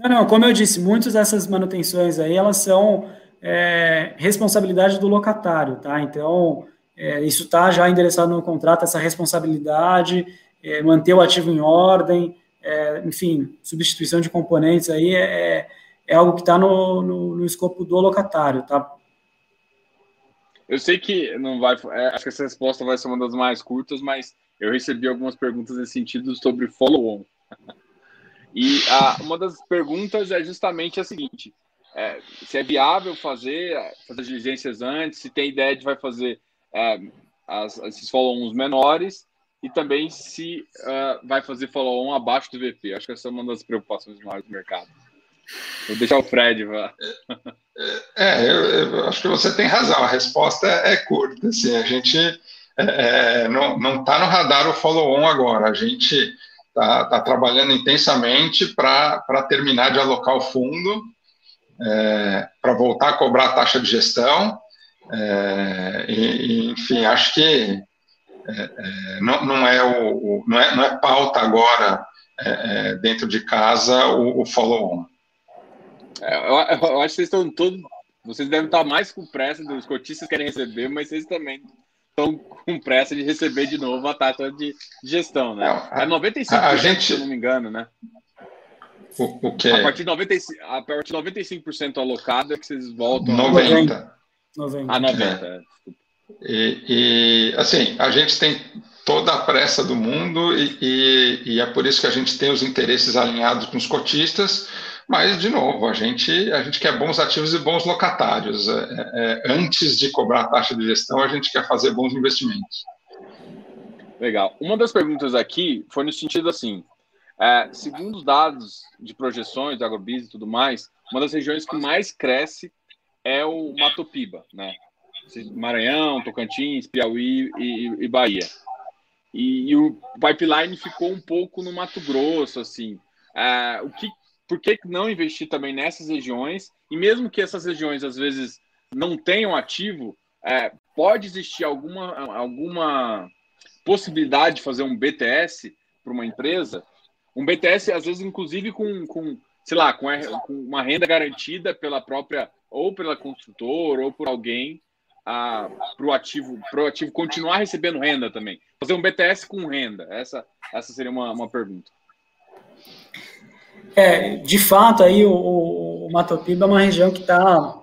Não, não, como eu disse, muitas dessas manutenções aí, elas são é, responsabilidade do locatário, tá? Então, é, isso está já endereçado no contrato, essa responsabilidade, é, manter o ativo em ordem, é, enfim, substituição de componentes aí é, é algo que está no, no, no, escopo do locatário, tá? Eu sei que não vai, é, acho que essa resposta vai ser uma das mais curtas, mas eu recebi algumas perguntas nesse sentido sobre follow-on. E a, uma das perguntas é justamente a seguinte: é, se é viável fazer, fazer diligências antes, se tem ideia de vai fazer é, as, esses follow-ons menores e também se uh, vai fazer follow-on abaixo do VP. Acho que essa é uma das preocupações maiores do mercado. Vou deixar o Fred. Vá. É, eu, eu, acho que você tem razão. A resposta é curta. Assim, a gente é, é não está no radar o follow-on agora. A gente está tá trabalhando intensamente para terminar de alocar o fundo, é, para voltar a cobrar a taxa de gestão. É, e, enfim, acho que é, é, não, não, é o, o, não, é, não é pauta agora é, dentro de casa o, o follow-on. Eu, eu, acho que vocês estão todos. Vocês devem estar mais com pressa, os cotistas querem receber, mas vocês também estão com pressa de receber de novo a taxa de gestão, né? É 95%, a, a gente... se eu não me engano, né? O, o que? A partir de 95%, a partir de 95% alocado é que vocês voltam 90. a 90. A 90, é. E, e, assim, a gente tem toda a pressa do mundo e, e, e, é por isso que a gente tem os interesses alinhados com os cotistas, mas, de novo, a gente, a gente quer bons ativos e bons locatários. É, é, antes de cobrar a taxa de gestão, a gente quer fazer bons investimentos. Legal. Uma das perguntas aqui foi no sentido assim: é, segundo os dados de projeções da Agrobis e tudo mais, uma das regiões que mais cresce é o Mato Piba, né? Maranhão, Tocantins, Piauí e, e Bahia. E, e, o pipeline ficou um pouco no Mato Grosso, assim. É, o que por que não investir também nessas regiões? E mesmo que essas regiões às vezes não tenham ativo, é, pode existir alguma, alguma possibilidade de fazer um BTS para uma empresa? Um BTS, às vezes, inclusive com, com sei lá, com, com uma renda garantida pela própria, ou pela construtora, ou por alguém, para o ativo, pro ativo continuar recebendo renda também. Fazer um BTS com renda. Essa, essa seria uma, uma pergunta. É, de fato, aí o, o Mato Piba é uma região que está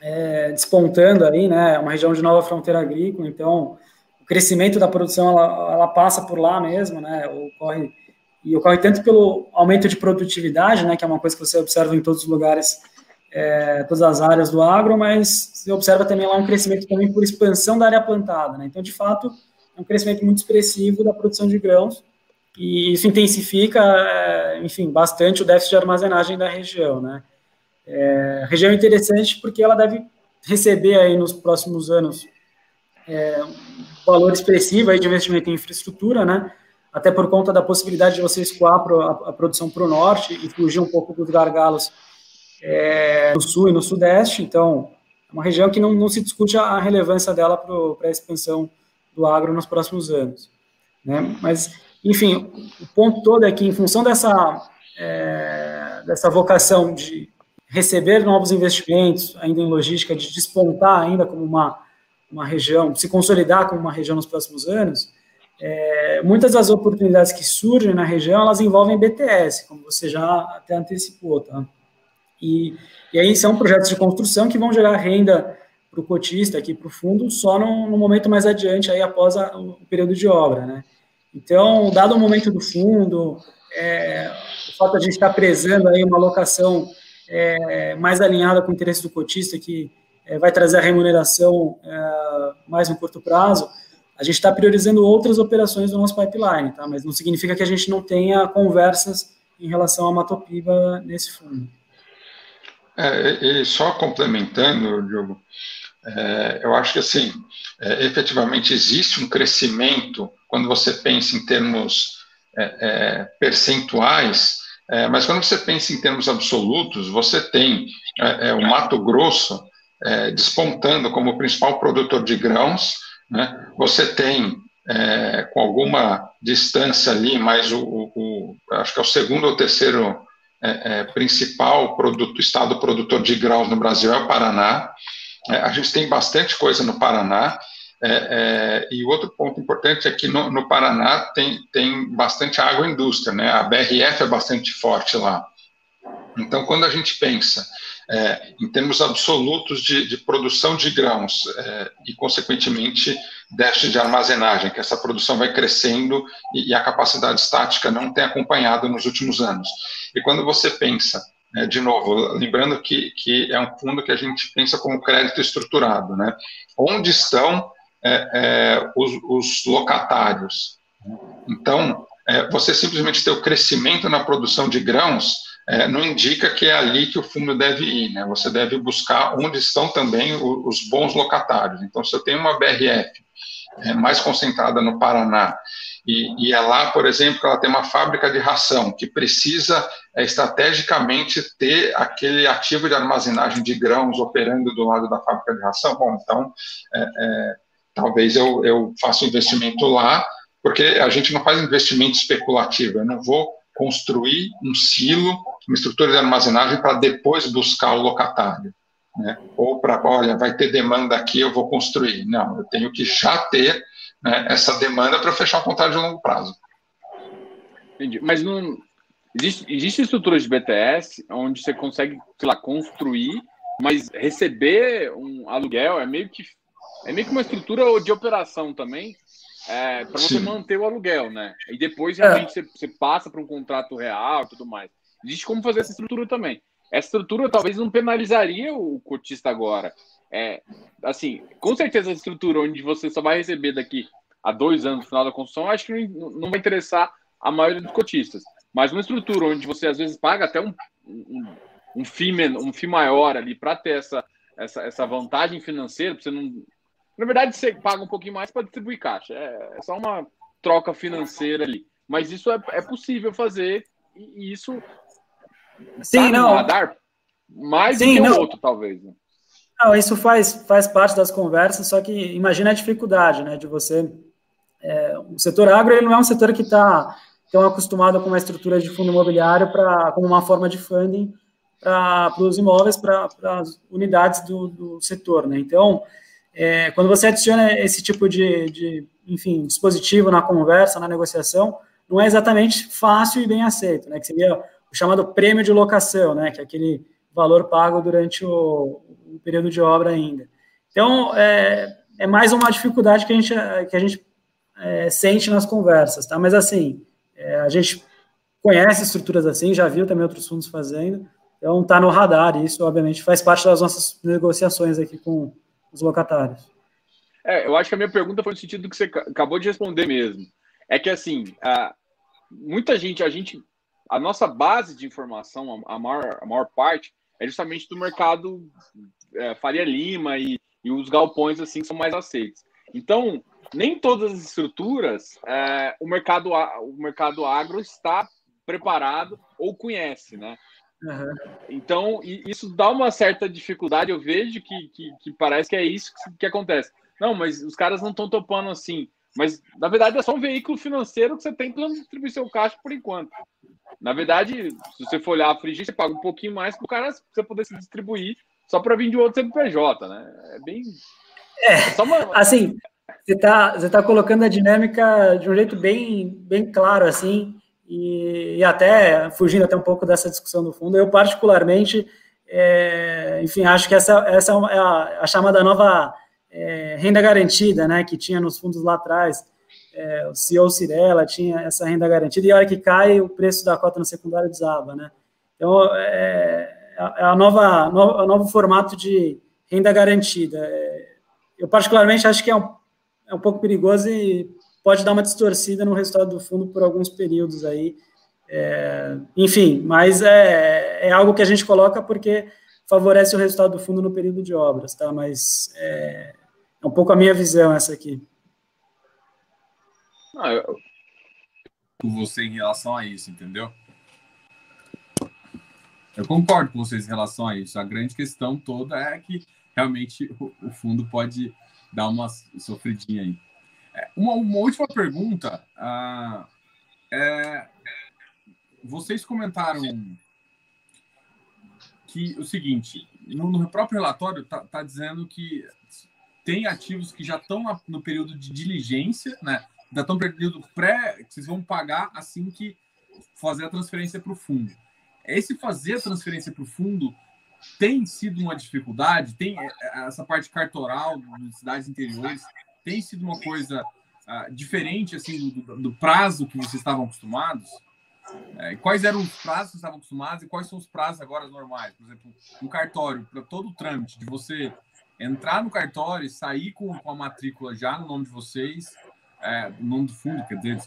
é, despontando aí, né? É uma região de nova fronteira agrícola, então o crescimento da produção ela, ela passa por lá mesmo, né? Ocorre, e ocorre tanto pelo aumento de produtividade, né? Que é uma coisa que você observa em todos os lugares, é, todas as áreas do agro, mas você observa também lá um crescimento também por expansão da área plantada, né? Então, de fato, um crescimento muito expressivo da produção de grãos, e isso intensifica, é, enfim, bastante o déficit de armazenagem da região, né? É, a região é interessante porque ela deve receber aí nos próximos anos é, um valor expressivo aí de investimento em infraestrutura, né? Até por conta da possibilidade de você escoar a, a produção para o norte e fugir um pouco dos gargalos é, no sul e no sudeste. Então, é uma região que não, não se discute a relevância dela para a expansão do agro nos próximos anos. Né? Mas, enfim, o ponto todo é que, em função dessa, é, dessa vocação de receber novos investimentos, ainda em logística, de despontar ainda como uma, uma região, se consolidar como uma região nos próximos anos, é, muitas das oportunidades que surgem na região, elas envolvem BTS, como você já até antecipou, tá? E, e aí são projetos de construção que vão gerar renda para o cotista aqui para o fundo só no, no, momento mais adiante, aí após a, o período de obra, né? Então, dado o momento do fundo, é, o fato de a gente estar prezando aí uma alocação é, mais alinhada com o interesse do cotista, que é, vai trazer a remuneração é, mais no curto prazo, a gente está priorizando outras operações do nosso pipeline, tá? Mas não significa que a gente não tenha conversas em relação a Matopiba nesse fundo. É, e só complementando, Diogo, é, eu acho que assim, efetivamente existe um crescimento quando você pensa em termos é, é, percentuais, é, mas quando você pensa em termos absolutos, você tem o Mato Grosso despontando como principal produtor de grãos, né? você tem com alguma distância ali, mas o, o, o, acho que é o segundo ou terceiro é, é, principal produto, estado produtor de grãos no Brasil é o Paraná. É, a gente tem bastante coisa no Paraná. É, é, e outro ponto importante é que no, no, Paraná tem, tem bastante agroindústria, né? A BRF é bastante forte lá. Então, quando a gente pensa é, em termos absolutos de, de produção de grãos é, e, consequentemente, déficit de armazenagem, que essa produção vai crescendo e, e, a capacidade estática não tem acompanhado nos últimos anos. E quando você pensa, né, de novo, lembrando que, que é um fundo que a gente pensa como crédito estruturado, né? onde estão é, é, os, os, locatários? Então, é, você simplesmente ter o crescimento na produção de grãos é, não indica que é ali que o fundo deve ir, né? Você deve buscar onde estão também os, os bons locatários. Então, se eu tenho uma BRF mais concentrada no Paraná, e, e, é lá, por exemplo, que ela tem uma fábrica de ração, que precisa é, estrategicamente ter aquele ativo de armazenagem de grãos operando do lado da fábrica de ração, bom, então, é, é, talvez eu, eu faça investimento lá, porque a gente não faz investimento especulativo, eu não vou construir um silo, uma estrutura de armazenagem para depois buscar o locatário. Né? Ou para, olha, vai ter demanda aqui, eu vou construir. Não, eu tenho que já ter né, essa demanda para fechar um contrato de longo prazo. Entendi. Mas não. Existe, existe estruturas de BTS onde você consegue, sei lá, construir, mas receber um aluguel é meio que é meio que uma estrutura de operação também, é, para você Sim. manter o aluguel, né? E depois é. realmente é. você, você, passa para um contrato real e tudo mais. Existe como fazer essa estrutura também. Essa estrutura talvez não penalizaria o cotista agora. É, assim, com certeza a estrutura onde você só vai receber daqui a dois anos no final da construção, acho que não, não vai interessar a maioria dos cotistas. Mas uma estrutura onde você às vezes paga até um, um, um, FII, um FII maior ali para ter essa, essa, essa vantagem financeira, você não na verdade, você paga um pouquinho mais para distribuir caixa. É, é, só uma troca financeira ali. Mas isso é, é possível fazer e isso Sim, não. radar mais Sim, do que o outro, talvez. Né? Não, isso faz, faz parte das conversas, só que imagina a dificuldade, né, de você... É, o setor agro, ele não é um setor que está tão acostumado com uma estrutura de fundo imobiliário para como uma forma de funding para os imóveis, para as unidades do, do setor, né? Então, é, quando você adiciona esse tipo de, de, enfim, dispositivo na conversa, na negociação, não é exatamente fácil e bem aceito, né? Que seria o chamado prêmio de locação, né? Que é aquele valor pago durante o, o período de obra ainda. Então, é, é, mais uma dificuldade que a gente, que a gente é, sente nas conversas, tá? Mas, assim, é, a gente conhece estruturas assim, já viu também outros fundos fazendo, então está no radar, e isso, obviamente, faz parte das nossas negociações aqui com, os locatários. É, eu acho que a minha pergunta foi no sentido que você acabou de responder mesmo. É que assim, a, muita gente, a gente, a nossa base de informação, a, a, maior, a maior parte, é justamente do mercado é, Faria Lima e, e os galpões assim são mais aceitos. Então, nem todas as estruturas é, o mercado o mercado agro está preparado ou conhece, né? Uhum. Então, isso dá uma certa dificuldade. Eu vejo que, que, que parece que é isso que, que, acontece. Não, mas os caras não estão topando assim. Mas, na verdade, é só um veículo financeiro que você tem para distribuir seu caixa por enquanto. Na verdade, se você for olhar a Frigir, você paga um pouquinho mais para o cara você poder se distribuir só para vir de outro CNPJ, né? É bem. É, é uma... assim, você está você tá colocando a dinâmica de um jeito bem, bem claro, assim, e, e até fugindo até um pouco dessa discussão do fundo, eu particularmente, é, enfim, acho que essa, essa é a, a chamada nova é, renda garantida, né, que tinha nos fundos lá atrás, é, o CEO Cirela tinha essa renda garantida, e a hora que cai, o preço da cota no secundário desaba, né, então, é, é a nova, no, o novo formato de renda garantida. É, eu, particularmente, acho que é um, é um pouco perigoso e pode dar uma distorcida no resultado do fundo por alguns períodos aí. É, enfim, mas é, é algo que a gente coloca porque favorece o resultado do fundo no período de obras, tá? Mas é, é um pouco a minha visão essa aqui. Ah, eu... Você em relação a isso, entendeu? Eu concordo com vocês em relação a isso. A grande questão toda é que realmente o, o fundo pode dar uma sofridinha aí. Uma, uma última pergunta. Uh, é, vocês comentaram que o seguinte, no, no próprio relatório está tá dizendo que tem ativos que já estão no período de diligência, né? Já estão no período pré, que vocês vão pagar assim que fazer a transferência para o fundo. Esse fazer a transferência para o fundo tem sido uma dificuldade? Tem é, essa parte cartoral das cidades interiores tem sido uma coisa uh, diferente assim do, do, prazo que vocês estavam acostumados? É, quais eram os prazos que vocês estavam acostumados e quais são os prazos agora normais? Por exemplo, um cartório, para todo o trâmite de você entrar no cartório e sair com, com a matrícula já no nome de vocês, é, no nome do fundo, quer dizer,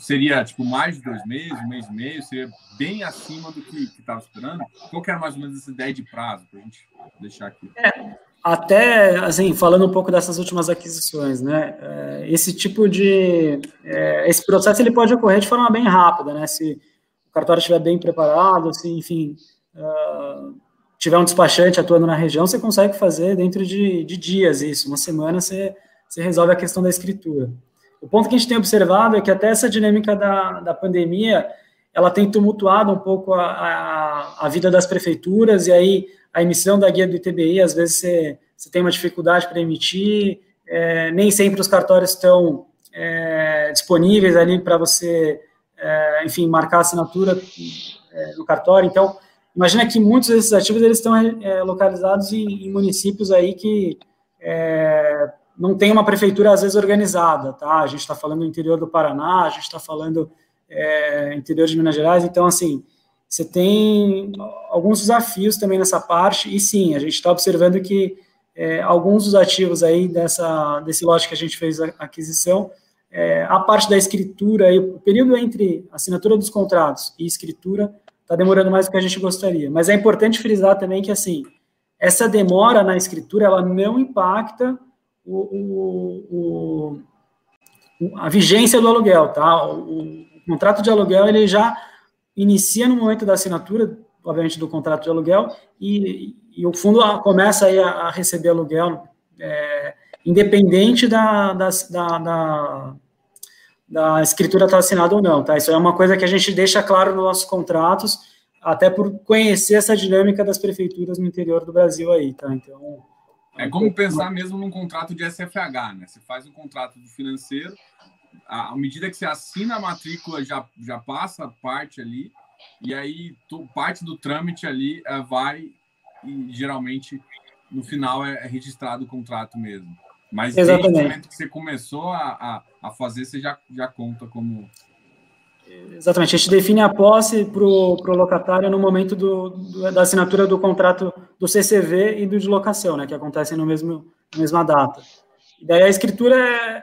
seria tipo mais de dois meses, um mês e meio, seria bem acima do que estava esperando. Qual que era mais ou menos essa ideia de prazo para a gente deixar aqui? É, até, assim, falando um pouco dessas últimas aquisições, né, é, esse tipo de, é, esse processo ele pode ocorrer de forma bem rápida, né, se o cartório estiver bem preparado, se, enfim, uh, tiver um despachante atuando na região, você consegue fazer dentro de, de dias isso, uma semana você, você resolve a questão da escritura. O ponto que a gente tem observado é que até essa dinâmica da, da pandemia, ela tem tumultuado um pouco a, a, a vida das prefeituras, e aí a emissão da guia do ITBI, às vezes você, você tem uma dificuldade para emitir, é, nem sempre os cartórios estão é, disponíveis ali para você, é, enfim, marcar assinatura é, no cartório. Então, imagina que muitos desses ativos eles estão é, localizados em, em, municípios aí que é, não tem uma prefeitura às vezes organizada, tá? A gente está falando do interior do Paraná, a gente está falando interior de Minas Gerais, então assim você tem alguns desafios também nessa parte, e sim, a gente está observando que é, alguns dos ativos aí dessa, desse lote que a gente fez a aquisição, é, a parte da escritura, aí, o período entre assinatura dos contratos e escritura está demorando mais do que a gente gostaria. Mas é importante frisar também que, assim, essa demora na escritura, ela não impacta o, o, o, a vigência do aluguel, tá? O, o contrato de aluguel, ele já inicia no momento da assinatura, obviamente, do contrato de aluguel, e, e o fundo começa aí a, a receber aluguel, é, independente da, da, da, da, da escritura estar assinada ou não, tá? Isso é uma coisa que a gente deixa claro nos nossos contratos, até por conhecer essa dinâmica das prefeituras no interior do Brasil aí, tá? Então... É como pensar mesmo num contrato de SFH, né? Você faz um contrato do financeiro, à medida que você assina a matrícula, já, já passa parte ali, e aí tu, parte do trâmite ali é, vai e geralmente no final é, é, registrado o contrato mesmo. Mas Exatamente. desde o momento que você começou a, a, a fazer, você já, já conta como. Exatamente, a gente define a posse para o locatário no momento do, do, da assinatura do contrato do CCV e do de locação, né, que acontecem no mesmo, na mesma data. E daí a escritura é, é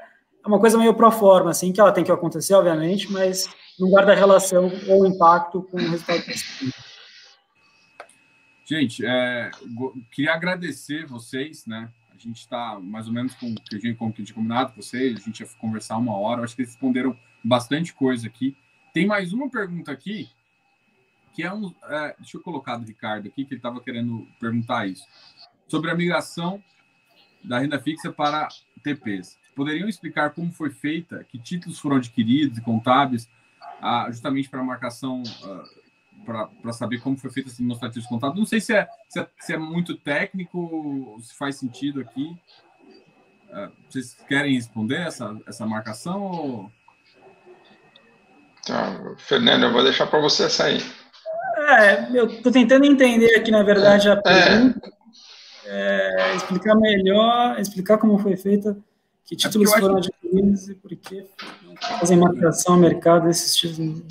uma coisa meio pro forma, assim, que ela tem que acontecer, obviamente, mas não guarda relação ou impacto com o resultado da Gente, é, queria agradecer vocês, né? A gente está mais ou menos com o que a gente, com tinha combinado com vocês, a gente ia conversar uma hora, acho que eles responderam bastante coisa aqui. Tem mais uma pergunta aqui, que é um. É, deixa eu colocar do Ricardo aqui, que ele estava querendo perguntar isso. Sobre a migração da renda fixa para TPs. Poderiam explicar como foi feita, que títulos foram adquiridos e contábeis, ah, justamente para a marcação, ah, para saber como foi feita esse demonstrativo contábil? Não sei se é, se é, se é muito técnico, se faz sentido aqui. Ah, vocês querem responder essa, essa marcação? Ou... Tá, Fernando, eu vou deixar para você sair. É, eu estou tentando entender aqui, na verdade, a é. pergunta. É é, explicar melhor, explicar como foi feita, que títulos é foram acho... adquiridos e por que fazem marcação ao mercado desses títulos.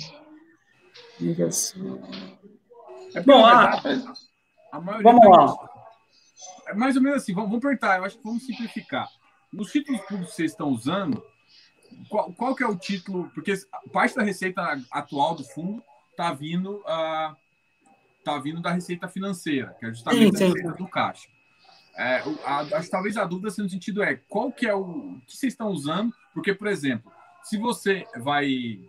Ligação. É Bom, a, a vamos lá. É mais ou menos assim, vamos, vamos perguntar, eu acho que vamos simplificar. Nos títulos públicos que vocês estão usando, qual, qual que é o título? Porque parte da receita atual do fundo está vindo, uh, tá vindo da receita financeira, que é justamente sim, sim. a receita do caixa. É, a, que talvez a dúvida no sentido é qual que é o, o que vocês estão usando, porque, por exemplo, se você vai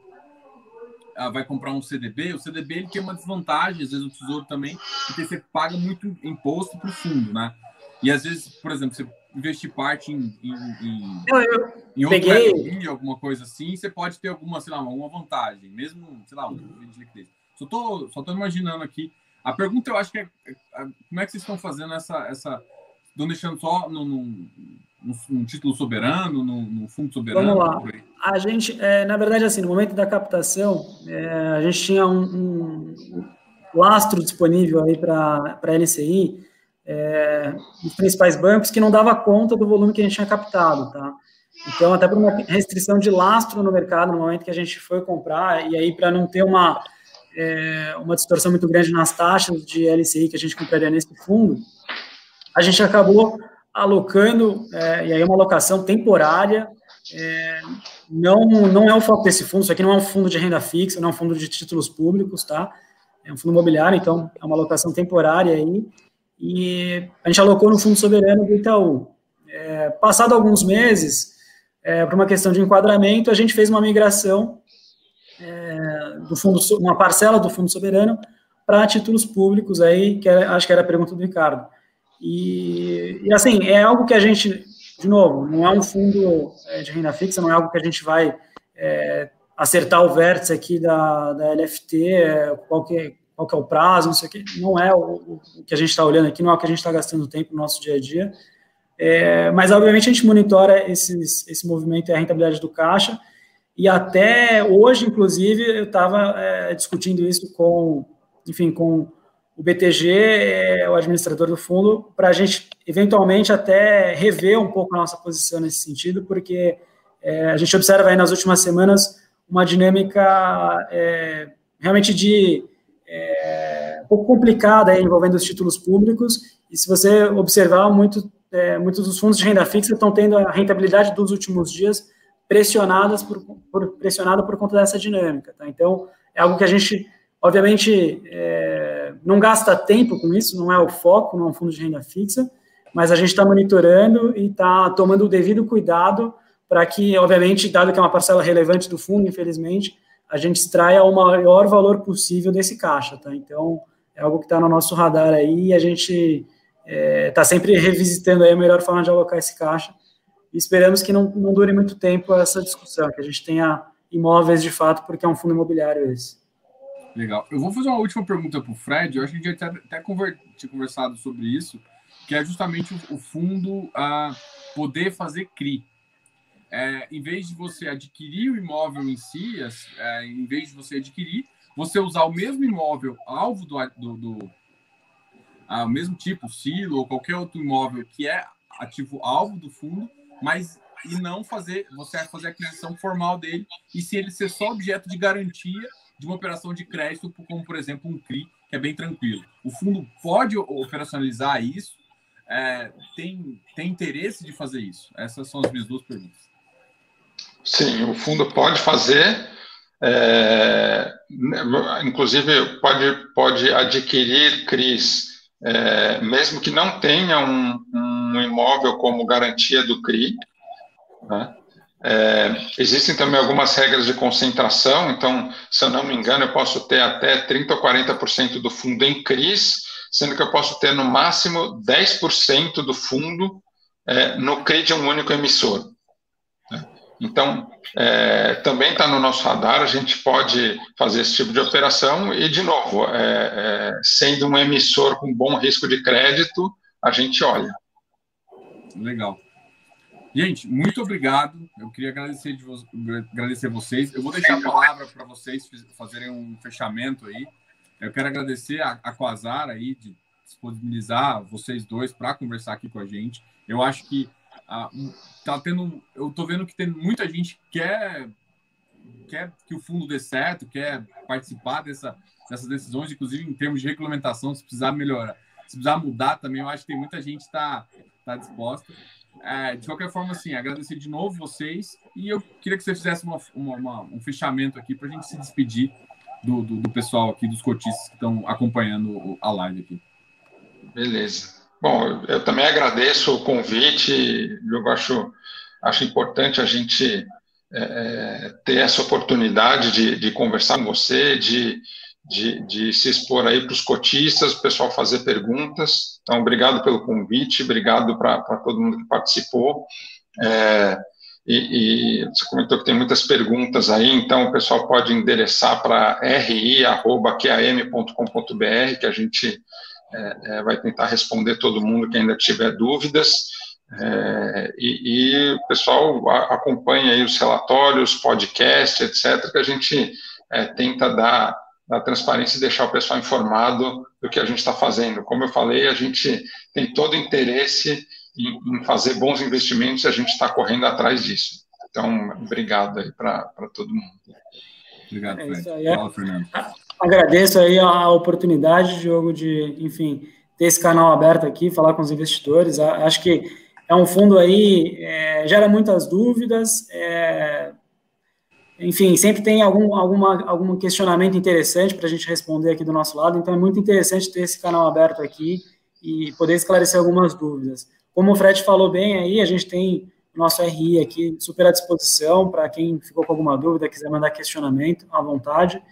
ah, vai comprar um CDB, o CDB ele tem uma desvantagem, às vezes o Tesouro também, porque você paga muito imposto para o fundo, né? E às vezes, por exemplo, você investir parte em, em, em, eu, eu em outro peguei... alguma coisa assim, você pode ter alguma, sei lá, alguma vantagem, mesmo, sei lá, um de liquidez. Só tô, só tô imaginando aqui. A pergunta eu acho que é, é como é que vocês estão fazendo essa, essa Estão deixando só no, no, no título soberano, no, fundo soberano? Vamos lá. A gente, é, na verdade, assim, no momento da captação, é, a gente tinha um, um lastro disponível aí para a LCI, é, dos principais bancos, que não dava conta do volume que a gente tinha captado, tá? Então, até por uma restrição de lastro no mercado, no momento que a gente foi comprar, e aí para não ter uma, é, uma distorção muito grande nas taxas de LCI que a gente compraria nesse fundo, a gente acabou alocando, é, e aí é uma alocação temporária, é, não, não é o foco desse fundo, isso aqui não é um fundo de renda fixa, não é um fundo de títulos públicos, tá? É um fundo imobiliário, então é uma alocação temporária aí, e a gente alocou no fundo soberano do Itaú. É, passado alguns meses, é, por uma questão de enquadramento, a gente fez uma migração é, do fundo, uma parcela do fundo soberano para títulos públicos aí, que era, acho que era a pergunta do Ricardo. E, e, assim, é algo que a gente, de novo, não é um fundo é, de renda fixa, não é algo que a gente vai é, acertar o vértice aqui da, da LFT, é, qual, que, é, qual que é o prazo, não sei o que, não é o, o que a gente está olhando aqui, não é o que a gente está gastando tempo no nosso dia a dia. É, mas, obviamente, a gente monitora esses, esse movimento e a rentabilidade do caixa, e até hoje, inclusive, eu estava discutindo isso com, enfim, com o BTG é o administrador do fundo, para a gente eventualmente até rever um pouco a nossa posição nesse sentido, porque é, a gente observa aí nas últimas semanas uma dinâmica é, realmente de é, um pouco complicada aí, envolvendo os títulos públicos, e se você observar, muito, é, muitos dos fundos de renda fixa estão tendo a rentabilidade dos últimos dias pressionadas por, por, pressionada por conta dessa dinâmica. Tá? Então, é algo que a gente, obviamente, não gasta tempo com isso, não é o foco, não é um fundo de renda fixa, mas a gente está monitorando e está tomando o devido cuidado para que, obviamente, dado que é uma parcela relevante do fundo, infelizmente, a gente extraia o maior valor possível desse caixa, tá? Então, é algo que está no nosso radar aí e a gente está é, tá sempre revisitando aí a melhor forma de alocar esse caixa e esperamos que não, não dure muito tempo essa discussão, que a gente tenha imóveis de fato, porque é um fundo imobiliário esse. Legal. Eu vou fazer uma última pergunta para o Fred. Eu acho que a gente até, tinha conversado sobre isso, que é justamente o, o fundo a poder fazer CRI. É, em vez de você adquirir o imóvel em si, é, em vez de você adquirir, você usar o mesmo imóvel alvo do, do, do a, o mesmo tipo, silo ou qualquer outro imóvel que é ativo alvo do fundo, mas e não fazer você fazer a aquisição formal dele e se ele ser só objeto de garantia de uma operação de crédito, como por exemplo um CRI, que é bem tranquilo. O fundo pode operacionalizar isso, é, tem, tem interesse de fazer isso? Essas são as minhas duas perguntas. Sim, o fundo pode fazer, é, inclusive pode, pode adquirir CRIs, é, mesmo que não tenha um, um, imóvel como garantia do CRI. Né? É, existem também algumas regras de concentração, então, se eu não me engano, eu posso ter até 30% ou 40% do fundo em CRIs, sendo que eu posso ter no máximo 10% do fundo é, no CRI de um único emissor. Então, é, também está no nosso radar, a gente pode fazer esse tipo de operação e, de novo, é, é, sendo um emissor com bom risco de crédito, a gente olha. Legal. Gente, muito obrigado. Eu queria agradecer, de vo agradecer vocês. Eu vou deixar a palavra para vocês fazerem um fechamento aí. Eu quero agradecer a, a Quasar aí de disponibilizar vocês dois para conversar aqui com a gente. Eu acho que ah, tá tendo, eu tô vendo que tem muita gente que quer, quer que o fundo dê certo, quer participar dessa, dessas decisões, inclusive em termos de regulamentação, se precisar melhorar, se precisar mudar também, eu acho que tem muita gente está tá disposta. É, de qualquer forma, assim, agradecer de novo vocês e eu queria que você fizesse uma, uma, uma, um fechamento aqui para a gente se despedir do, do, do, pessoal aqui, dos cotistas que estão acompanhando a live aqui. Beleza. Bom, eu também agradeço o convite, eu acho, acho importante a gente é, é, ter essa oportunidade de, de, conversar com você, de, de, de se expor aí para os cotistas, o pessoal fazer perguntas. Então, obrigado pelo convite, obrigado para todo mundo que participou. É, e, e, você comentou que tem muitas perguntas aí, então o pessoal pode endereçar para ri.qam.com.br, que a gente é, é, vai tentar responder todo mundo que ainda tiver dúvidas. É, e, e, o pessoal acompanha aí os relatórios, podcasts, etc., que a gente é, tenta dar, dar transparência e deixar o pessoal informado do que a gente está fazendo. Como eu falei, a gente tem todo interesse em, em fazer bons investimentos e a gente está correndo atrás disso. Então, obrigado aí para todo mundo. Obrigado, é Fred. É Fala, Fernando agradeço aí a oportunidade, Diogo, de, enfim, ter esse canal aberto aqui, falar com os investidores. Acho que é um fundo aí, é, gera muitas dúvidas, é, enfim, sempre tem algum, alguma, algum questionamento interessante para a gente responder aqui do nosso lado, então é muito interessante ter esse canal aberto aqui e poder esclarecer algumas dúvidas. Como o Fred falou bem aí, a gente tem nosso RI aqui super à disposição para quem ficou com alguma dúvida, quiser mandar questionamento, à vontade.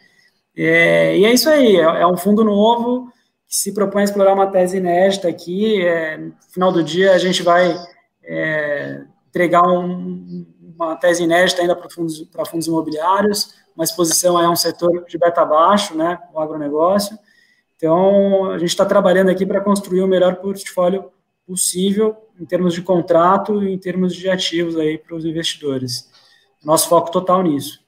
É, e é isso aí, é, é, um fundo novo que se propõe a explorar uma tese inédita aqui. É, no final do dia, a gente vai é, entregar um, uma tese inédita ainda para fundos, para fundos imobiliários, uma exposição a um setor de beta baixo, né, o agronegócio. Então, a gente está trabalhando aqui para construir o melhor portfólio possível em termos de contrato e em termos de ativos aí para os investidores. Nosso foco total nisso.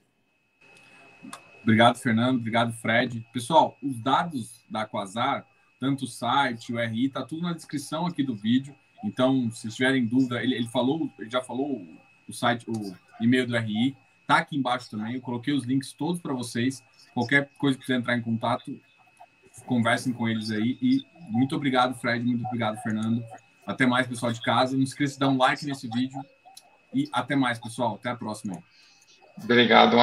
Obrigado, Fernando. Obrigado, Fred. Pessoal, os dados da Quasar, tanto o site, o RI, tá tudo na descrição aqui do vídeo. Então, se tiverem dúvida, ele, ele falou, ele já falou o site, o e-mail do RI, tá aqui embaixo também. Eu coloquei os links todos para vocês. Qualquer coisa que quiser entrar em contato, conversem com eles aí. E muito obrigado, Fred. Muito obrigado, Fernando. Até mais, pessoal de casa. Não esqueça de dar um like nesse vídeo. E até mais, pessoal. Até a próxima. Obrigado.